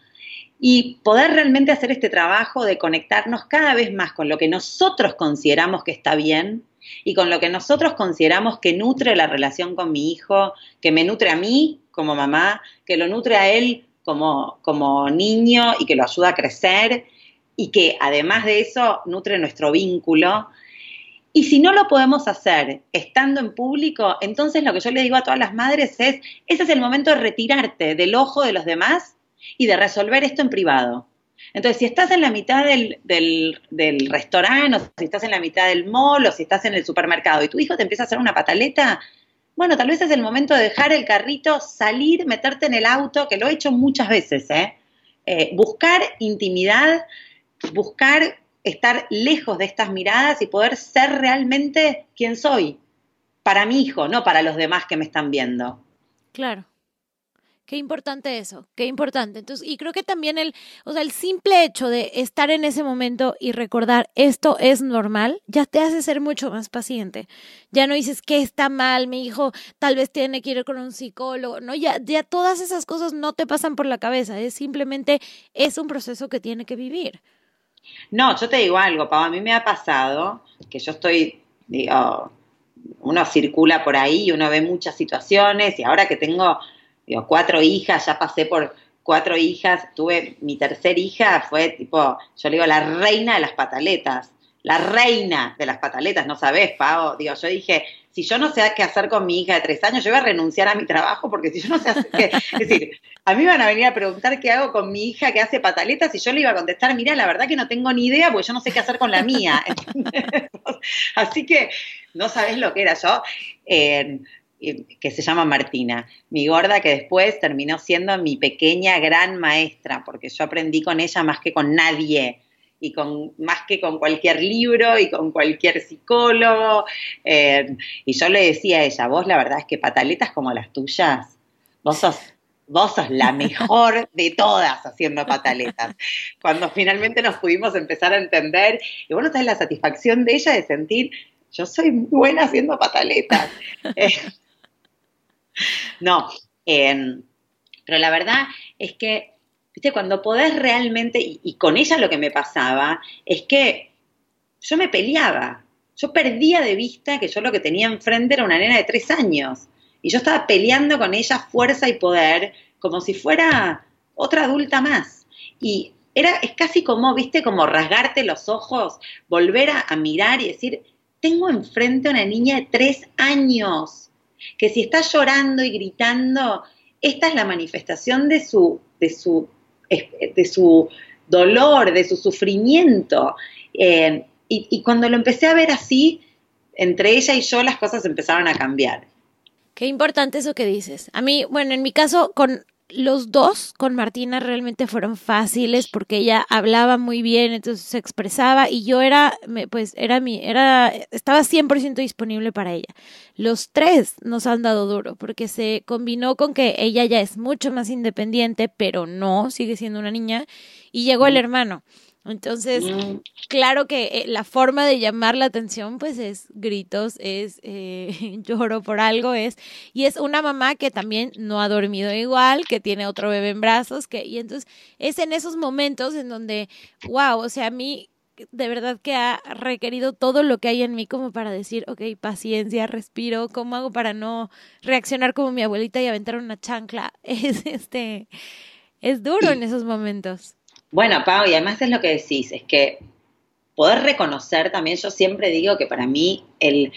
y poder realmente hacer este trabajo de conectarnos cada vez más con lo que nosotros consideramos que está bien y con lo que nosotros consideramos que nutre la relación con mi hijo, que me nutre a mí como mamá, que lo nutre a él como, como niño y que lo ayuda a crecer y que además de eso nutre nuestro vínculo. Y si no lo podemos hacer estando en público, entonces lo que yo le digo a todas las madres es, ese es el momento de retirarte del ojo de los demás y de resolver esto en privado. Entonces, si estás en la mitad del, del, restaurante, o si estás en la mitad del mall, o si estás en el supermercado y tu hijo te empieza a hacer una pataleta, bueno, tal vez es el momento de dejar el carrito, salir, meterte en el auto, que lo he hecho muchas veces, ¿eh? eh buscar intimidad, buscar estar lejos de estas miradas y poder ser realmente quien soy, para mi hijo, no para los demás que me están viendo. Claro. Qué importante eso, qué importante. Entonces, y creo que también el, o sea, el simple hecho de estar en ese momento y recordar esto es normal, ya te hace ser mucho más paciente. Ya no dices que está mal, mi hijo tal vez tiene que ir con un psicólogo, no, ya, ya todas esas cosas no te pasan por la cabeza, es simplemente es un proceso que tiene que vivir. No, yo te digo algo, Pau, a mí me ha pasado que yo estoy, digo, uno circula por ahí y uno ve muchas situaciones y ahora que tengo digo, cuatro hijas, ya pasé por cuatro hijas, tuve mi tercer hija, fue tipo, yo le digo, la reina de las pataletas, la reina de las pataletas, no sabes, Pau, digo, yo dije, si yo no sé qué hacer con mi hija de tres años, yo voy a renunciar a mi trabajo porque si yo no sé qué, es decir, a mí van a venir a preguntar qué hago con mi hija que hace pataletas y yo le iba a contestar, mira, la verdad que no tengo ni idea porque yo no sé qué hacer con la mía. Así que no sabes lo que era yo. Eh, que se llama Martina, mi gorda que después terminó siendo mi pequeña gran maestra, porque yo aprendí con ella más que con nadie y con más que con cualquier libro y con cualquier psicólogo. Eh, y yo le decía a ella, vos la verdad es que pataletas como las tuyas, vos sos, vos sos la mejor de todas haciendo pataletas. Cuando finalmente nos pudimos empezar a entender, y bueno, esta es la satisfacción de ella de sentir, yo soy buena haciendo pataletas. Eh, no, em, pero la verdad es que, viste, cuando podés realmente, y, con ella lo que me pasaba, es que yo me peleaba, yo perdía de vista que yo lo que tenía enfrente era una nena de tres años, y yo estaba peleando con ella fuerza y poder, como si fuera otra adulta más. Y era, es casi como, viste, como rasgarte los ojos, volver a, a mirar y decir, tengo enfrente a una niña de tres años que si está llorando y gritando, esta es la manifestación de su, de su, de su dolor, de su sufrimiento. Eh, y, y cuando lo empecé a ver así, entre ella y yo las cosas empezaron a cambiar. Qué importante eso que dices. A mí, bueno, en mi caso, con los dos con Martina realmente fueron fáciles porque ella hablaba muy bien, entonces se expresaba y yo era, pues era mi, era, estaba 100% disponible para ella. Los tres nos han dado duro porque se combinó con que ella ya es mucho más independiente, pero no, sigue siendo una niña, y llegó el hermano. Entonces, mm. claro que eh, la forma de llamar la atención, pues es gritos, es eh, lloro por algo, es, y es una mamá que también no ha dormido igual, que tiene otro bebé en brazos, que, y entonces es en esos momentos en donde, wow, o sea, a mí de verdad que ha requerido todo lo que hay en mí como para decir, ok, paciencia, respiro, ¿cómo hago para no reaccionar como mi abuelita y aventar una chancla? Es este, es duro en esos momentos. Bueno, Pau, y además es lo que decís, es que poder reconocer también, yo siempre digo que para mí el,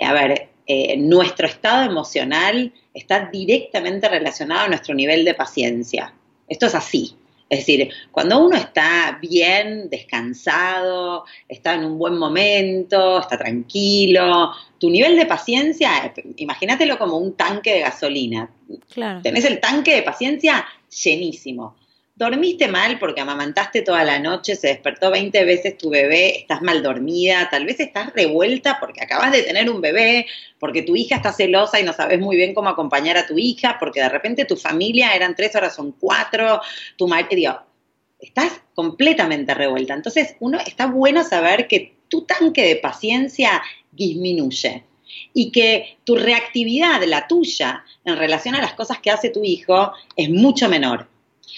a ver, eh, nuestro estado emocional está directamente relacionado a nuestro nivel de paciencia. Esto es así. Es decir, cuando uno está bien, descansado, está en un buen momento, está tranquilo, tu nivel de paciencia, imagínatelo como un tanque de gasolina. Claro. Tenés el tanque de paciencia llenísimo dormiste mal porque amamantaste toda la noche, se despertó 20 veces tu bebé, estás mal dormida, tal vez estás revuelta porque acabas de tener un bebé, porque tu hija está celosa y no sabes muy bien cómo acompañar a tu hija, porque de repente tu familia eran tres, horas son cuatro, tu marido, estás completamente revuelta. Entonces, uno está bueno saber que tu tanque de paciencia disminuye y que tu reactividad, la tuya, en relación a las cosas que hace tu hijo, es mucho menor.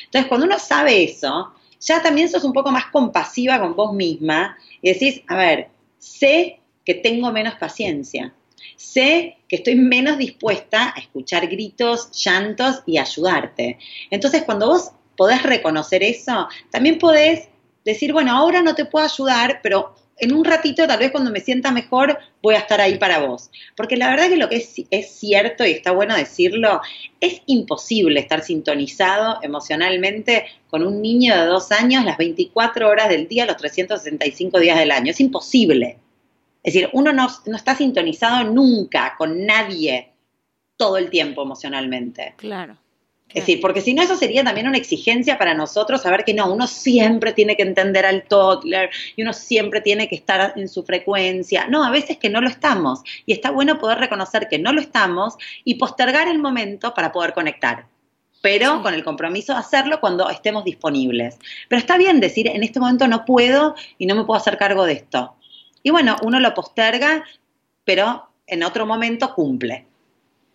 Entonces, cuando uno sabe eso, ya también sos un poco más compasiva con vos misma y decís, a ver, sé que tengo menos paciencia, sé que estoy menos dispuesta a escuchar gritos, llantos y ayudarte. Entonces, cuando vos podés reconocer eso, también podés decir, bueno, ahora no te puedo ayudar, pero en un ratito, tal vez cuando me sienta mejor, voy a estar ahí para vos. Porque la verdad que lo que es, es, cierto, y está bueno decirlo, es imposible estar sintonizado emocionalmente con un niño de dos años las 24 horas del día, los 365 días del año. Es imposible. Es decir, uno no, no está sintonizado nunca con nadie todo el tiempo emocionalmente. Claro. Es decir, porque si no, eso sería también una exigencia para nosotros saber que no, uno siempre tiene que entender al toddler y uno siempre tiene que estar en su frecuencia. No, a veces que no lo estamos. Y está bueno poder reconocer que no lo estamos y postergar el momento para poder conectar. pero con el compromiso de hacerlo cuando estemos disponibles. Pero está bien decir, en este momento no puedo y no me puedo hacer cargo de esto. Y bueno, uno lo posterga, pero en otro momento cumple.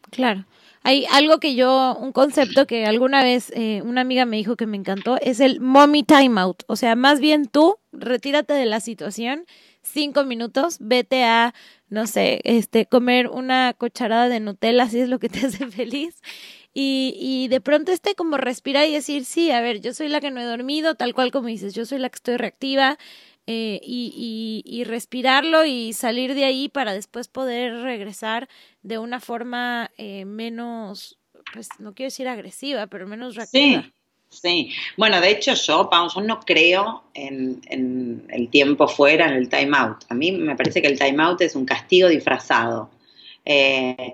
Claro. Hay algo que yo, un concepto que alguna vez eh, una amiga me dijo que me encantó, es el mommy timeout. O sea, más bien tú, retírate de la situación, cinco minutos, vete a, no sé, este, comer una cucharada de Nutella, si es lo que te hace feliz. Y, y de pronto este como respirar y decir, sí, a ver, yo soy la que no he dormido, tal cual como dices, yo soy la que estoy reactiva, eh, y, y, respirarlo y salir de ahí para después poder regresar de una forma eh, menos, pues no quiero decir agresiva, pero menos reactiva. Sí. Sí, bueno, de hecho yo, yo no creo en, en, el tiempo fuera, en el time out. A mí me parece que el time out es un castigo disfrazado. Eh,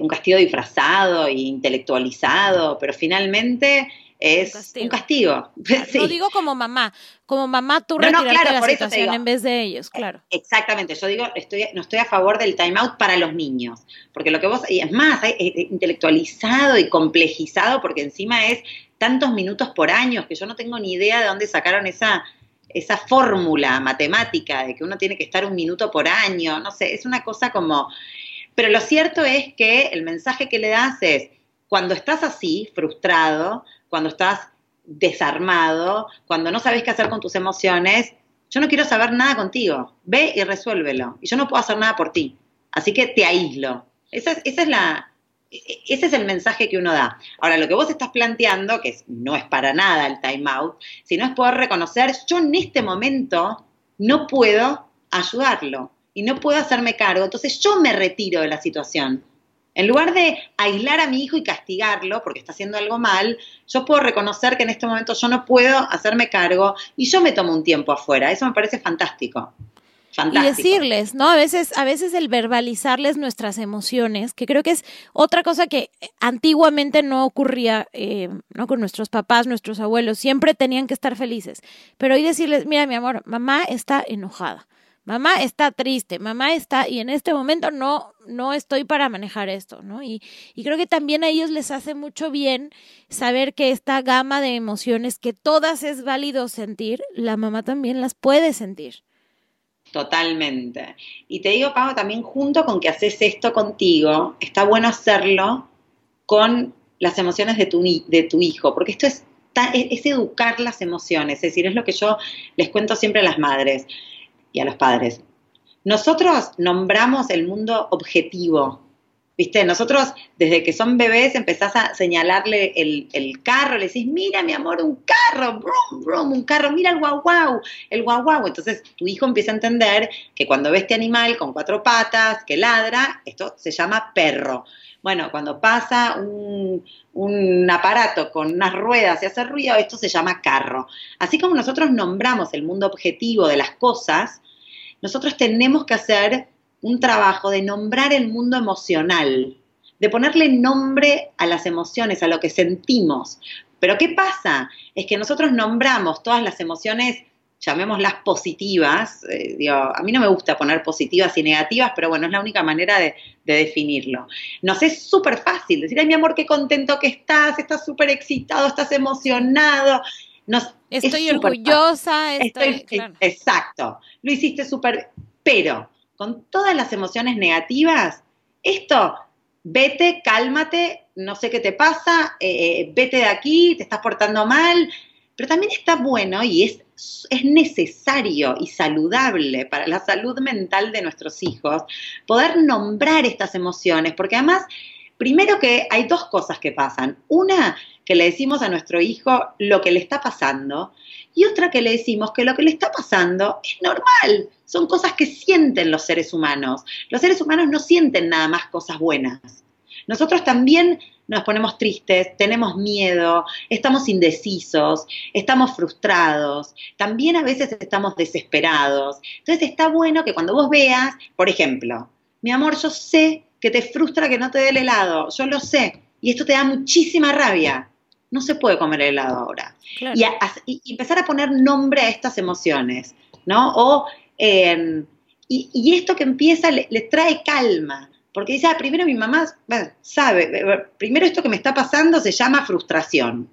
un castigo disfrazado e intelectualizado, pero finalmente es un castigo. Lo digo como mamá, como mamá tú no, no, claro, la situación en vez de ellos, claro. Exactamente, yo digo, estoy, no estoy a favor del time out para los niños, porque lo que vos, y es más, es intelectualizado y complejizado, porque encima es tantos minutos por año que yo no tengo ni idea de dónde sacaron esa, esa fórmula matemática de que uno tiene que estar un minuto por año, no sé, es una cosa como... Pero lo cierto es que el mensaje que le das es, cuando estás así, frustrado, cuando estás desarmado, cuando no sabes qué hacer con tus emociones, yo no quiero saber nada contigo. Ve y resuélvelo. Y yo no puedo hacer nada por ti. Así que te aíslo. Esa es, la, ese es el mensaje que uno da. Ahora, lo que vos estás planteando, que no es para nada el time out, sino es poder reconocer, yo en este momento no puedo ayudarlo y no puedo hacerme cargo, entonces yo me retiro de la situación. En lugar de aislar a mi hijo y castigarlo porque está haciendo algo mal, yo puedo reconocer que en este momento yo no puedo hacerme cargo y yo me tomo un tiempo afuera. Eso me parece fantástico. Fantástico. Y decirles, ¿no? A veces, a veces el verbalizarles nuestras emociones, que creo que es otra cosa que antiguamente no ocurría, eh, ¿no? Con nuestros papás, nuestros abuelos, siempre tenían que estar felices. Pero hoy decirles, mira, mi amor, mamá está enojada mamá está triste, mamá está, y en este momento no, no estoy para manejar esto, ¿no? Y, y creo que también a ellos les hace mucho bien saber que esta gama de emociones que todas es válido sentir, la mamá también las puede sentir. Totalmente. Y te digo, Pau, también junto con que haces esto contigo, está bueno hacerlo con las emociones de tu, de tu hijo, porque esto es, es educar las emociones, es decir, es lo que yo les cuento siempre a las madres y a los padres. Nosotros nombramos el mundo objetivo, ¿viste? Nosotros, desde que son bebés, empezás a señalarle el, carro, le decís, mira, mi amor, un carro, brum, brum, un carro, mira el guau guau, el guau guau. Entonces, tu hijo empieza a entender que cuando ve este animal con cuatro patas, que ladra, esto se llama perro. Bueno, cuando pasa un, aparato con unas ruedas y hace ruido, esto se llama carro. Así como nosotros nombramos el mundo objetivo de las cosas, nosotros tenemos que hacer un trabajo de nombrar el mundo emocional, de ponerle nombre a las emociones, a lo que sentimos. Pero ¿qué pasa? Es que nosotros nombramos todas las emociones, llamémoslas positivas, eh, a mí no me gusta poner positivas y negativas, pero bueno, es la única manera de, definirlo. Nos es súper fácil decir, ay mi amor, qué contento que estás, estás súper excitado, estás emocionado. Nos, estoy orgullosa, estoy, exacto, lo hiciste súper, pero con todas las emociones negativas, esto, vete, cálmate, no sé qué te pasa, eh, eh, vete de aquí, te estás portando mal, pero también está bueno y es, es necesario y saludable para la salud mental de nuestros hijos poder nombrar estas emociones, porque además Primero que hay dos cosas que pasan. Una, que le decimos a nuestro hijo lo que le está pasando y otra que le decimos que lo que le está pasando es normal. Son cosas que sienten los seres humanos. Los seres humanos no sienten nada más cosas buenas. Nosotros también nos ponemos tristes, tenemos miedo, estamos indecisos, estamos frustrados, también a veces estamos desesperados. Entonces está bueno que cuando vos veas, por ejemplo, mi amor, yo sé que te frustra que no te dé el helado, yo lo sé, y esto te da muchísima rabia. No se puede comer el helado ahora. Y, empezar a poner nombre a estas emociones, ¿no? O, em, y, esto que empieza le, trae calma, Porque dice, ah, primero mi mamá sabe, primero esto que me está pasando se llama frustración.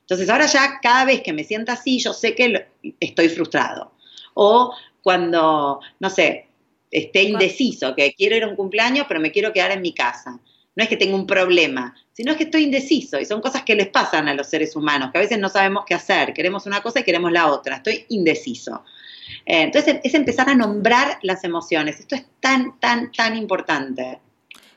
Entonces ahora ya cada vez que me sienta así, yo sé que estoy frustrado. O cuando, no sé, esté indeciso, que quiero ir a un cumpleaños, pero me quiero quedar en mi casa. No es que tenga un problema, sino es que estoy indeciso y son cosas que les pasan a los seres humanos, que a veces no sabemos qué hacer, queremos una cosa y queremos la otra, estoy indeciso. Eh, entonces es empezar a nombrar las emociones, esto es tan, tan, tan importante.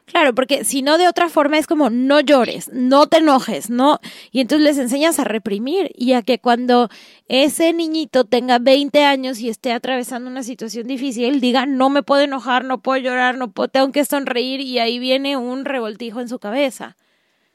Claro, porque si no de otra forma es como no llores, no te enojes, no. Y entonces les enseñas a reprimir y a que cuando ese niñito tenga 20 años y esté atravesando una situación difícil, diga no me puedo enojar, no puedo llorar, no puedo, tengo que sonreír y ahí viene un revoltijo en su cabeza.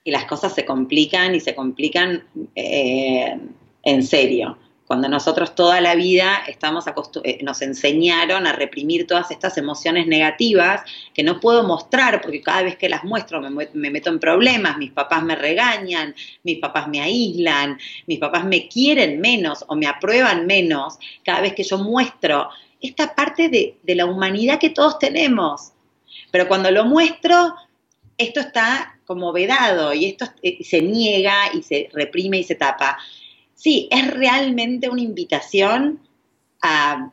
Y las cosas se complican y se complican eh, en serio cuando nosotros toda la vida estamos eh, nos enseñaron a reprimir todas estas emociones negativas que no puedo mostrar porque cada vez que las muestro me, me, meto en problemas, mis papás me regañan, mis papás me aíslan, mis papás me quieren menos o me aprueban menos cada vez que yo muestro esta parte de, de la humanidad que todos tenemos. Pero cuando lo muestro, esto está como vedado y esto eh, se niega y se reprime y se tapa sí, es realmente una invitación a,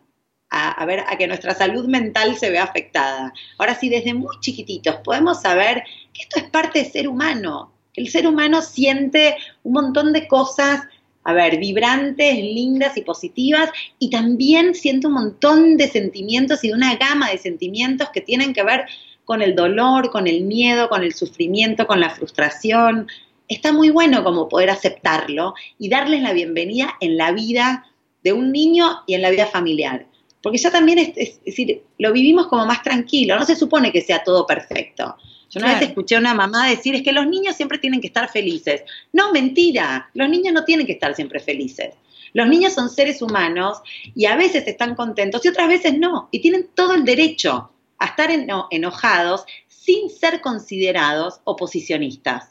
ver, a que nuestra salud mental se vea afectada. Ahora sí, desde muy chiquititos podemos saber que esto es parte del ser humano, que el ser humano siente un montón de cosas, a ver, vibrantes, lindas y positivas, y también siente un montón de sentimientos y de una gama de sentimientos que tienen que ver con el dolor, con el miedo, con el sufrimiento, con la frustración, está muy bueno como poder aceptarlo y darles la bienvenida en la vida de un niño y en la vida familiar. Porque ya también es, decir, lo vivimos como más tranquilo, no se supone que sea todo perfecto. Yo una vez escuché a una mamá decir, es que los niños siempre tienen que estar felices. No, mentira, los niños no tienen que estar siempre felices. Los niños son seres humanos y a veces están contentos y otras veces no. Y tienen todo el derecho a estar enojados sin ser considerados oposicionistas.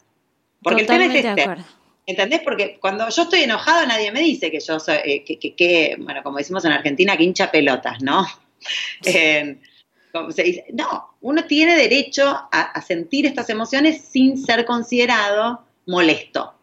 Porque el tema es este. ¿Entendés? Porque cuando yo estoy enojado nadie me dice que yo soy, eh, que, bueno, como decimos en Argentina, que hincha pelotas, ¿no? Eh, se dice, no, uno tiene derecho a sentir estas emociones sin ser considerado molesto.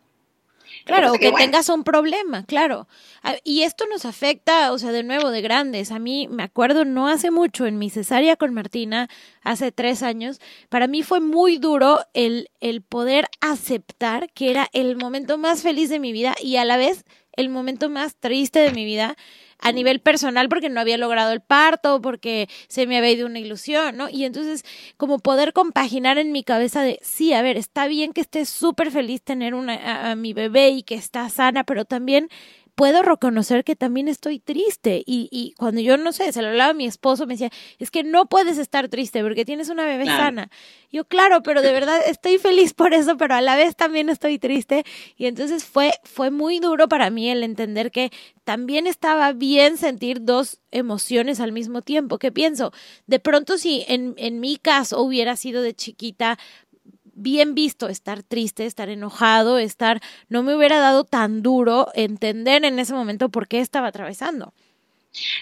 Claro, o que, tengas un problema, claro. Ah, y esto nos afecta, o sea, de nuevo, de grandes. A mí me acuerdo no hace mucho en mi cesárea con Martina, hace tres años, para mí fue muy duro el, el poder aceptar que era el momento más feliz de mi vida y a la vez el momento más triste de mi vida a nivel personal porque no había logrado el parto, porque se me había ido una ilusión, ¿no? Y entonces como poder compaginar en mi cabeza de, sí, a ver, está bien que esté súper feliz tener una, a mi bebé y que está sana, pero también puedo reconocer que también estoy triste. Y, y cuando yo, no sé, se lo hablaba a mi esposo, me decía, es que no puedes estar triste porque tienes una bebé sana. Yo, claro, pero de verdad estoy feliz por eso, pero a la vez también estoy triste. Y entonces fue, fue muy duro para mí el entender que también estaba bien sentir dos emociones al mismo tiempo. ¿Qué pienso? De pronto, si en, en mi caso hubiera sido de chiquita bien visto estar triste, estar enojado, estar, no me hubiera dado tan duro entender en ese momento por qué estaba atravesando.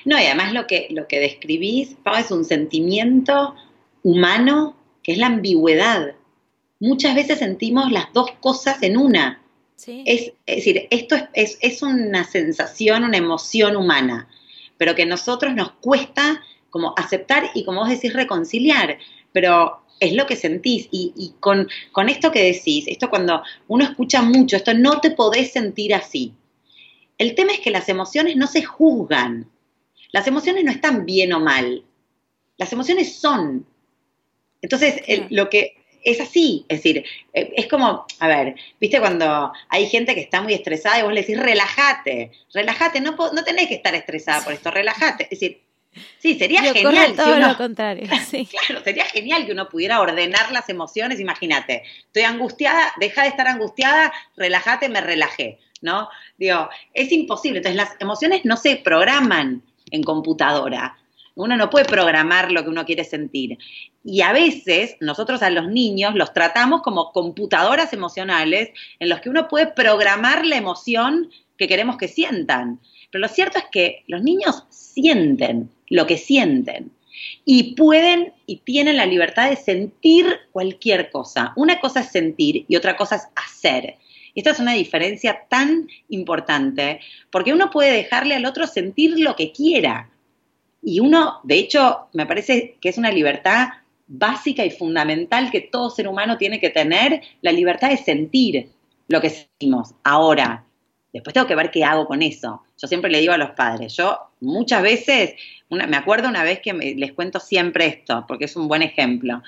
No, y además lo que, lo que describís, es un sentimiento humano que es la ambigüedad. Muchas veces sentimos las dos cosas en una. Es, decir, esto es, es, una sensación, una emoción humana, pero que a nosotros nos cuesta como aceptar y como vos decís, reconciliar. Pero es lo que sentís. Y, con, con, esto que decís, esto cuando uno escucha mucho, esto no te podés sentir así. El tema es que las emociones no se juzgan. Las emociones no están bien o mal. Las emociones son. Entonces, lo que es así, es decir, eh, es como, a ver, viste cuando hay gente que está muy estresada y vos le decís, relájate, relájate, no, no tenés que estar estresada por esto, relájate. Es decir, Sí, sería genial. Todo lo contrario. Claro, sería genial que uno pudiera ordenar las emociones. Imagínate, estoy angustiada, deja de estar angustiada, relájate, me relajé, ¿no? Digo, es imposible. Entonces, las emociones no se programan en computadora. Uno no puede programar lo que uno quiere sentir. Y a veces nosotros a los niños los tratamos como computadoras emocionales en los que uno puede programar la emoción que queremos que sientan. Pero lo cierto es que los niños sienten lo que sienten. Y pueden y tienen la libertad de sentir cualquier cosa. Una cosa es sentir y otra cosa es hacer. Esta es una diferencia tan importante porque uno puede dejarle al otro sentir lo que quiera. Y uno, de hecho, me parece que es una libertad básica y fundamental que todo ser humano tiene que tener, la libertad de sentir lo que sentimos. Ahora, después tengo que ver qué hago con eso. Yo siempre le digo a los padres, yo muchas veces, me acuerdo una vez que les cuento siempre esto, porque es un buen ejemplo.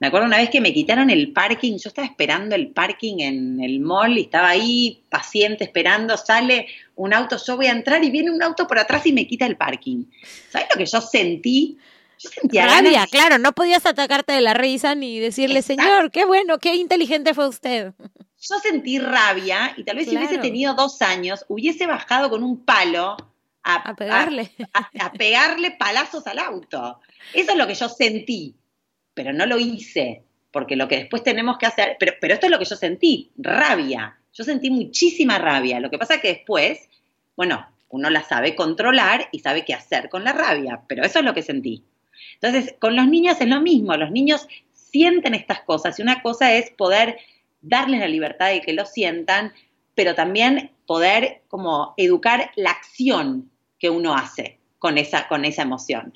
Me acuerdo una vez que me quitaron el parking, yo estaba esperando el parking en el mall y estaba ahí paciente esperando, sale un auto, yo voy a entrar y viene un auto por atrás y me quita el parking. ¿Sabes lo que yo sentí? Yo sentía rabia, claro, no podías atacarte de la risa ni decirle, señor, qué bueno, qué inteligente fue usted. Yo sentí rabia y tal vez si hubiese tenido dos años, hubiese bajado con un palo a, pegarle. a pegarle palazos al auto. Eso es lo que yo sentí pero no lo hice, porque lo que después tenemos que hacer, pero, pero esto es lo que yo sentí, rabia. Yo sentí muchísima rabia. Lo que pasa es que después, bueno, uno la sabe controlar y sabe qué hacer con la rabia, pero eso es lo que sentí. Entonces, con los niños es lo mismo, los niños sienten estas cosas y una cosa es poder darles la libertad de que lo sientan, pero también poder como educar la acción que uno hace con esa, con esa emoción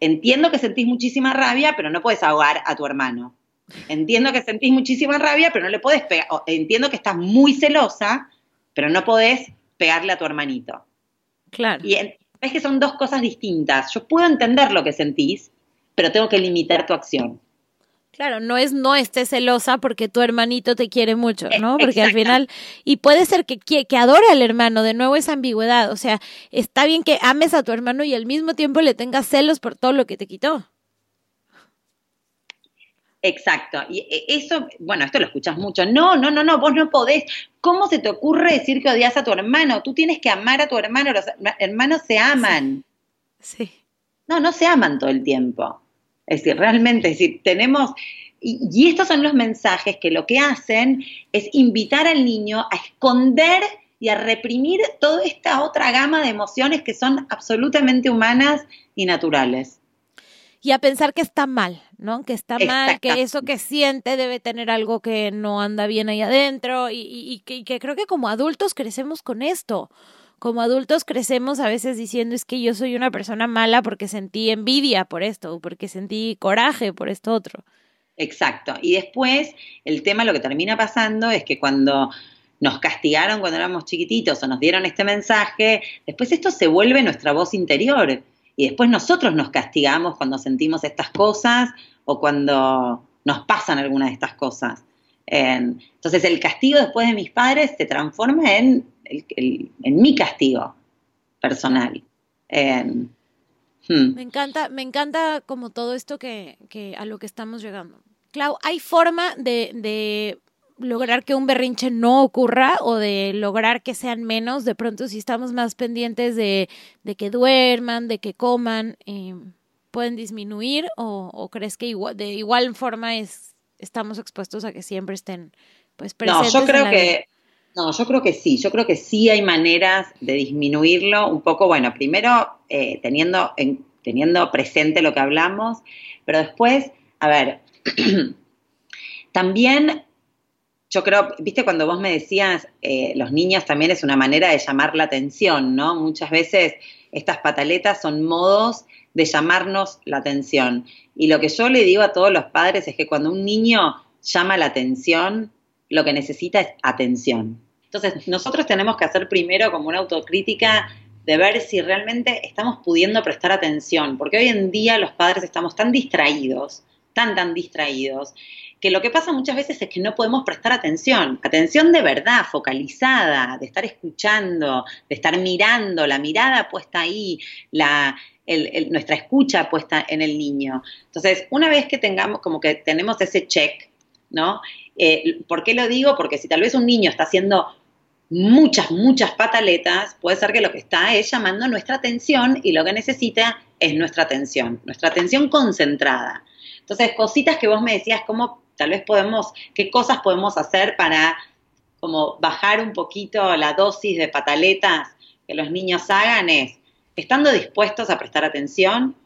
entiendo que sentís muchísima rabia, pero no puedes ahogar a tu hermano. Entiendo que sentís muchísima rabia, pero no le puedes pegar. Entiendo que estás muy celosa, pero no podés pegarle a tu hermanito. Claro. Y es que son dos cosas distintas. Yo puedo entender lo que sentís, pero tengo que limitar tu acción. Claro, no es no estés celosa porque tu hermanito te quiere mucho, ¿no? Porque al final, y puede ser que, que, que adore al hermano, de nuevo esa ambigüedad, o sea, está bien que ames a tu hermano y al mismo tiempo le tengas celos por todo lo que te quitó. Exacto, y e, eso, bueno, esto lo escuchas mucho. No, no, no, no, vos no podés. ¿Cómo se te ocurre decir que odias a tu hermano? Tú tienes que amar a tu hermano, los hermanos se aman. Sí. No, no se aman todo el tiempo. Es decir, realmente, es decir, tenemos, y, estos son los mensajes que lo que hacen es invitar al niño a esconder y a reprimir toda esta otra gama de emociones que son absolutamente humanas y naturales. Y a pensar que está mal, ¿no? Que está mal, que eso que siente debe tener algo que no anda bien ahí adentro y, que creo que como adultos crecemos con esto como adultos crecemos a veces diciendo es que yo soy una persona mala porque sentí envidia por esto, o porque sentí coraje por esto otro. Exacto. Y después el tema lo que termina pasando es que cuando nos castigaron cuando éramos chiquititos o nos dieron este mensaje, después esto se vuelve nuestra voz interior. Y después nosotros nos castigamos cuando sentimos estas cosas o cuando nos pasan algunas de estas cosas. Entonces el castigo después de mis padres se transforma en en mi castigo personal. Hmm. Me encanta, me encanta como todo esto que, a lo que estamos llegando. Clau, ¿hay forma de, lograr que un berrinche no ocurra o de lograr que sean menos? De pronto, si estamos más pendientes de, que duerman, de que coman, eh, ¿pueden disminuir o, crees que igual, de igual forma es, estamos expuestos a que siempre estén pues presentes? No, yo creo que... No, yo creo que sí, yo creo que sí hay maneras de disminuirlo un poco, bueno, primero eh, teniendo, teniendo presente lo que hablamos, pero después, a ver, también yo creo, viste, cuando vos me decías, eh, los niños también es una manera de llamar la atención, ¿no? Muchas veces estas pataletas son modos de llamarnos la atención. Y lo que yo le digo a todos los padres es que cuando un niño llama la atención, lo que necesita es atención. Entonces, nosotros tenemos que hacer primero como una autocrítica de ver si realmente estamos pudiendo prestar atención, porque hoy en día los padres estamos tan distraídos, tan, tan distraídos, que lo que pasa muchas veces es que no podemos prestar atención, atención de verdad, focalizada, de estar escuchando, de estar mirando, la mirada puesta ahí, la, nuestra escucha puesta en el niño. Entonces, una vez que tengamos, como que tenemos ese check, ¿no? Eh, ¿Por qué lo digo? Porque si tal vez un niño está haciendo muchas, muchas pataletas, puede ser que lo que está es llamando nuestra atención y lo que necesita es nuestra atención, nuestra atención concentrada. Entonces, cositas que vos me decías, cómo tal vez podemos, qué cosas podemos hacer para como bajar un poquito la dosis de pataletas que los niños hagan es, estando dispuestos a prestar atención,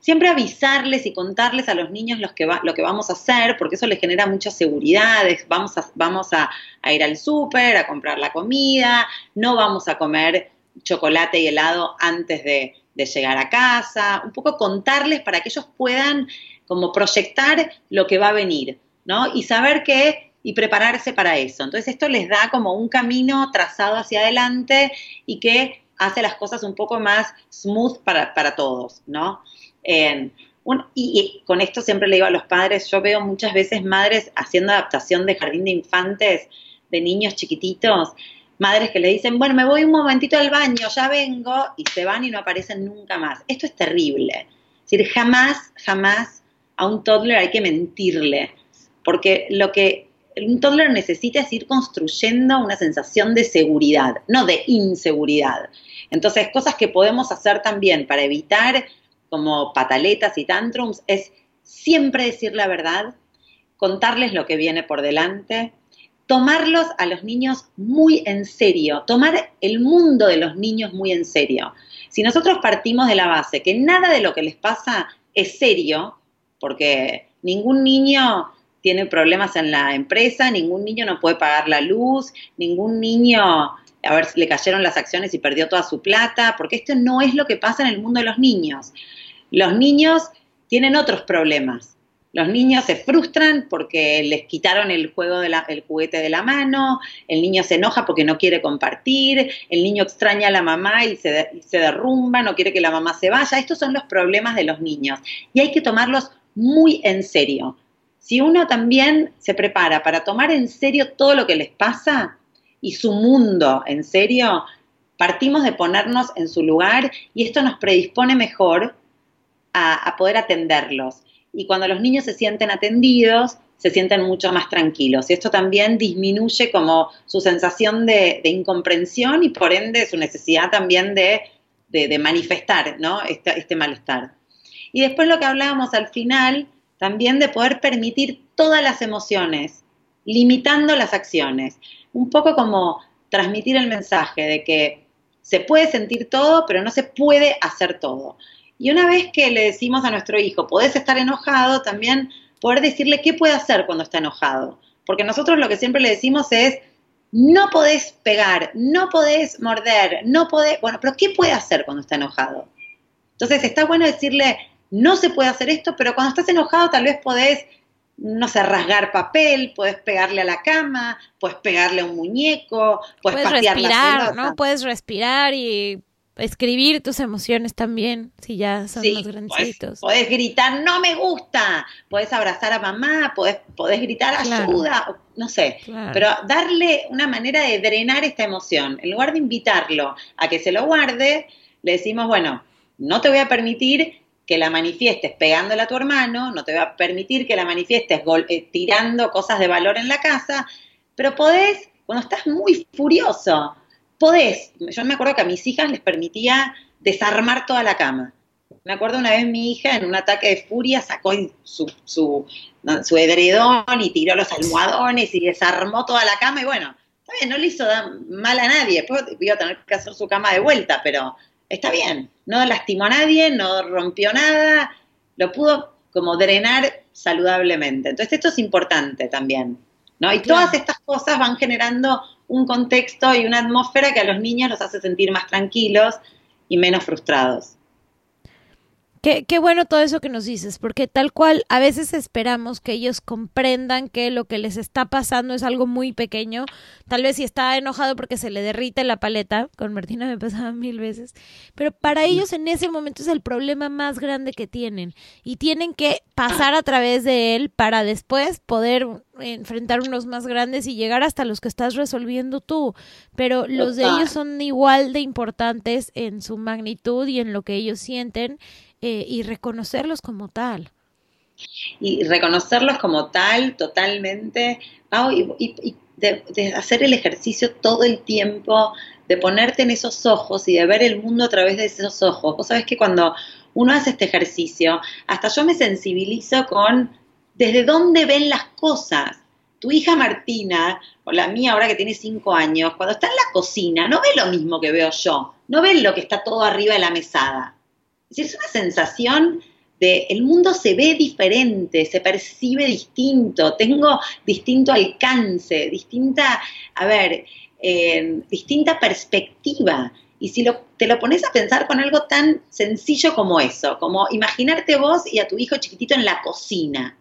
siempre avisarles y contarles a los niños lo que, lo que vamos a hacer, porque eso les genera mucha seguridad, vamos a, vamos a, ir al súper, a comprar la comida, no vamos a comer chocolate y helado antes de llegar a casa, un poco contarles para que ellos puedan como proyectar lo que va a venir, ¿no? Y saber que y prepararse para eso. Entonces esto les da como un camino trazado hacia adelante y que hace las cosas un poco más smooth para, para todos, ¿no? y, con esto siempre le digo a los padres, yo veo muchas veces madres haciendo adaptación de jardín de infantes, de niños chiquititos, madres que le dicen, bueno, me voy un momentito al baño, ya vengo, y se van y no aparecen nunca más. Esto es terrible. Es decir, jamás, jamás a un toddler hay que mentirle, porque lo que un toddler necesita es ir construyendo una sensación de seguridad, no de inseguridad. Entonces, cosas que podemos hacer también para evitar como pataletas y tantrums es siempre decir la verdad, contarles lo que viene por delante, tomarlos a los niños muy en serio, tomar el mundo de los niños muy en serio. Si nosotros partimos de la base que nada de lo que les pasa es serio, porque ningún niño tiene problemas en la empresa, ningún niño no puede pagar la luz, ningún niño a ver, le cayeron las acciones y perdió toda su plata, porque esto no es lo que pasa en el mundo de los niños. Los niños tienen otros problemas. Los niños se frustran porque les quitaron el, juego de el juguete de la mano, el niño se enoja porque no quiere compartir, el niño extraña a la mamá y se derrumba, no quiere que la mamá se vaya. Estos son los problemas de los niños y hay que tomarlos muy en serio. Si uno también se prepara para tomar en serio todo lo que les pasa, y su mundo, en serio, partimos de ponernos en su lugar y esto nos predispone mejor a, poder atenderlos. Y cuando los niños se sienten atendidos, se sienten mucho más tranquilos. Y esto también disminuye como su sensación de, incomprensión y por ende su necesidad también de, manifestar ¿no? este, este malestar. Y después lo que hablábamos al final, también de poder permitir todas las emociones, limitando las acciones un poco como transmitir el mensaje de que se puede sentir todo, pero no se puede hacer todo. Y una vez que le decimos a nuestro hijo, podés estar enojado, también poder decirle qué puede hacer cuando está enojado. Porque nosotros lo que siempre le decimos es, no podés pegar, no podés morder, no podés, bueno, pero ¿qué puede hacer cuando está enojado? Entonces está bueno decirle, no se puede hacer esto, pero cuando estás enojado tal vez podés no sé, rasgar papel, puedes pegarle a la cama, puedes pegarle a un muñeco, puedes, puedes respirar, ¿no? Puedes respirar y escribir tus emociones también, si ya son los grandecitos. Puedes, gritar, no me gusta, puedes abrazar a mamá, puedes, gritar ayuda, no sé, pero darle una manera de drenar esta emoción. En lugar de invitarlo a que se lo guarde, le decimos, bueno, no te voy a permitir que la manifiestes pegándole a tu hermano, no te va a permitir que la manifiestes eh, tirando cosas de valor en la casa, pero podés, cuando estás muy furioso, podés, yo me acuerdo que a mis hijas les permitía desarmar toda la cama. Me acuerdo una vez mi hija en un ataque de furia sacó su, su, su edredón y tiró los almohadones y desarmó toda la cama y bueno, no le hizo mal a nadie, después iba a tener que hacer su cama de vuelta, pero está bien, no lastimó a nadie, no rompió nada, lo pudo como drenar saludablemente. Entonces esto es importante también, ¿no? Y todas estas cosas van generando un contexto y una atmósfera que a los niños los hace sentir más tranquilos y menos frustrados. Qué, bueno todo eso que nos dices, porque tal cual a veces esperamos que ellos comprendan que lo que les está pasando es algo muy pequeño. Tal vez si está enojado porque se le derrite la paleta, con Martina me pasaba mil veces, pero para ellos en ese momento es el problema más grande que tienen y tienen que pasar a través de él para después poder enfrentar unos más grandes y llegar hasta los que estás resolviendo tú. Pero los de ellos son igual de importantes en su magnitud y en lo que ellos sienten eh, y reconocerlos como tal. Y reconocerlos como tal, totalmente, y, de, hacer el ejercicio todo el tiempo, de ponerte en esos ojos y de ver el mundo a través de esos ojos. Vos sabés que cuando uno hace este ejercicio, hasta yo me sensibilizo con desde dónde ven las cosas. Tu hija Martina, o la mía ahora que tiene cinco años, cuando está en la cocina, no ve lo mismo que veo yo, no ve lo que está todo arriba de la mesada. Es una sensación de el mundo se ve diferente, se percibe distinto, tengo distinto alcance, distinta, a ver, eh, distinta perspectiva. Y si lo, te lo pones a pensar con algo tan sencillo como eso, como imaginarte vos y a tu hijo chiquitito en la cocina.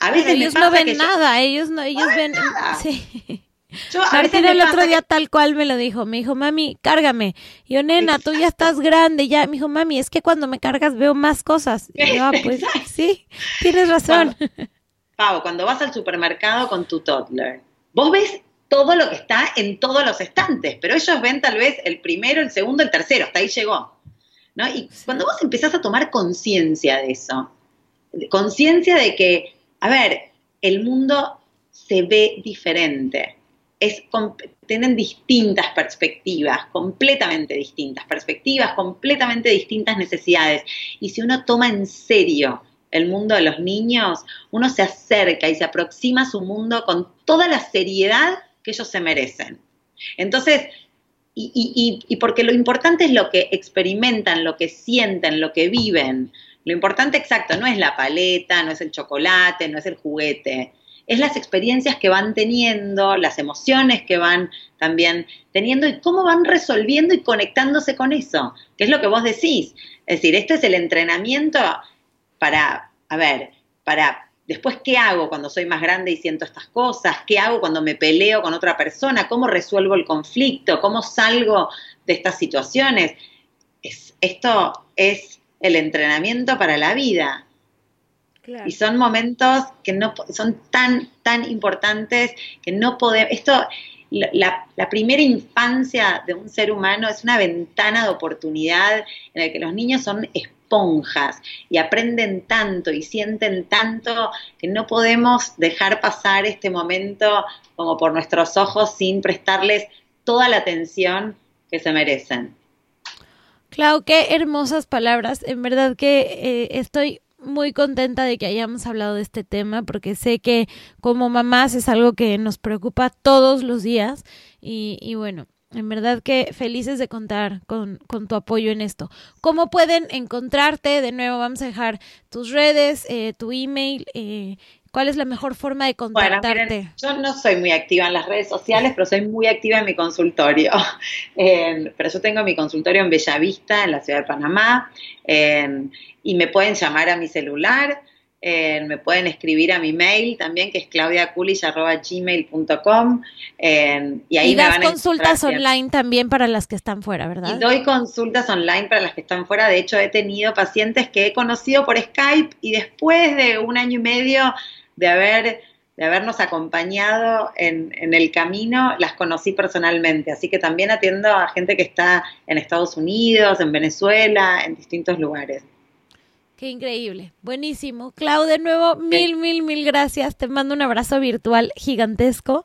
A veces ellos no ven nada, ellos no, ellos ven, sí. Yo, a el otro día tal cual me lo dijo. Me dijo, mami, cárgame. yo, nena, tú ya estás grande. Ya, me dijo, mami, es que cuando me cargas veo más cosas. Y yo, ah, pues sí, tienes razón. Pau, cuando vas al supermercado con tu toddler, vos ves todo lo que está en todos los estantes, pero ellos ven tal vez el primero, el segundo, el tercero, hasta ahí llegó. ¿no? Y cuando vos empezás a tomar conciencia de eso, conciencia de que, a ver, el mundo se ve diferente tienen distintas perspectivas, completamente distintas perspectivas, completamente distintas necesidades. Y si uno toma en serio el mundo de los niños, uno se acerca y se aproxima a su mundo con toda la seriedad que ellos se merecen. Entonces, y, y, porque lo importante es lo que experimentan, lo que sienten, lo que viven. Lo importante exacto no es la paleta, no es el chocolate, no es el juguete, es las experiencias que van teniendo, las emociones que van también teniendo y cómo van resolviendo y conectándose con eso, que es lo que vos decís. Es decir, este es el entrenamiento para, a ver, para después qué hago cuando soy más grande y siento estas cosas, qué hago cuando me peleo con otra persona, cómo resuelvo el conflicto, cómo salgo de estas situaciones. Es, esto es el entrenamiento para la vida. Y son momentos que no son tan, tan importantes que no podemos. Esto, la, primera infancia de un ser humano es una ventana de oportunidad en la que los niños son esponjas y aprenden tanto y sienten tanto que no podemos dejar pasar este momento como por nuestros ojos sin prestarles toda la atención que se merecen. Clau, qué hermosas palabras. En verdad que eh, estoy muy contenta de que hayamos hablado de este tema porque sé que como mamás es algo que nos preocupa todos los días y, y bueno, en verdad que felices de contar con, con, tu apoyo en esto. ¿Cómo pueden encontrarte? De nuevo, vamos a dejar tus redes, eh, tu email. Eh, ¿Cuál es la mejor forma de contactarte? yo no soy muy activa en las redes sociales, pero soy muy activa en mi consultorio. pero yo tengo mi consultorio en Bellavista, en la ciudad de Panamá y me pueden llamar a mi celular, eh, me pueden escribir a mi mail también, que es claudiaculish.gmail.com eh, y ahí das consultas online también para las que están fuera, ¿verdad? Y doy consultas online para las que están fuera. De hecho, he tenido pacientes que he conocido por Skype y después de un año y medio de haber de habernos acompañado en, en, el camino, las conocí personalmente. Así que también atiendo a gente que está en Estados Unidos, en Venezuela, en distintos lugares. Qué increíble. Buenísimo. Clau, de nuevo, mil, mil, mil gracias. Te mando un abrazo virtual gigantesco.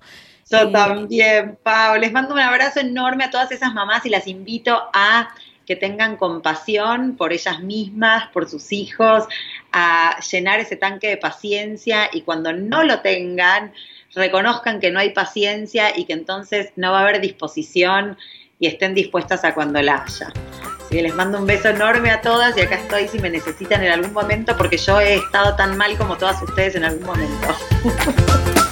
Yo eh, también, Pau. Les mando un abrazo enorme a todas esas mamás y las invito a que tengan compasión por ellas mismas, por sus hijos, a llenar ese tanque de paciencia y cuando no lo tengan, reconozcan que no hay paciencia y que entonces no va a haber disposición y estén dispuestas a cuando la haya les mando un beso enorme a todas y acá estoy si me necesitan en algún momento porque yo he estado tan mal como todas ustedes en algún momento.